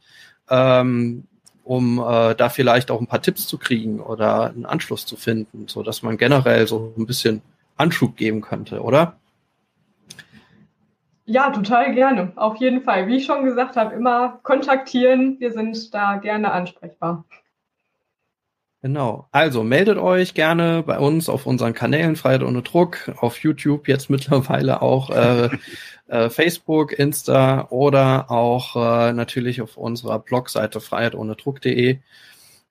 ähm, um äh, da vielleicht auch ein paar Tipps zu kriegen oder einen Anschluss zu finden, so dass man generell so ein bisschen Anschub geben könnte, oder? Ja, total gerne. Auf jeden Fall. Wie ich schon gesagt habe, immer kontaktieren. Wir sind da gerne ansprechbar. Genau. Also meldet euch gerne bei uns auf unseren Kanälen Freiheit ohne Druck, auf YouTube jetzt mittlerweile auch äh, äh, Facebook, Insta oder auch äh, natürlich auf unserer Blogseite freiheit ohne Druck.de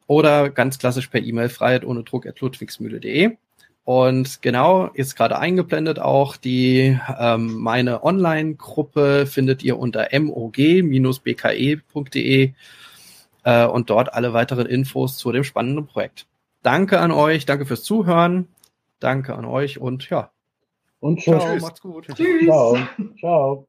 oder ganz klassisch per E-Mail freiheit ohne Druck at ludwigsmühle.de. Und genau, ist gerade eingeblendet auch die ähm, meine Online-Gruppe findet ihr unter mog-bke.de äh, und dort alle weiteren Infos zu dem spannenden Projekt. Danke an euch, danke fürs Zuhören, danke an euch und ja. Und tschüss. Ciao, macht's gut. Tschüss. Ciao. Ciao.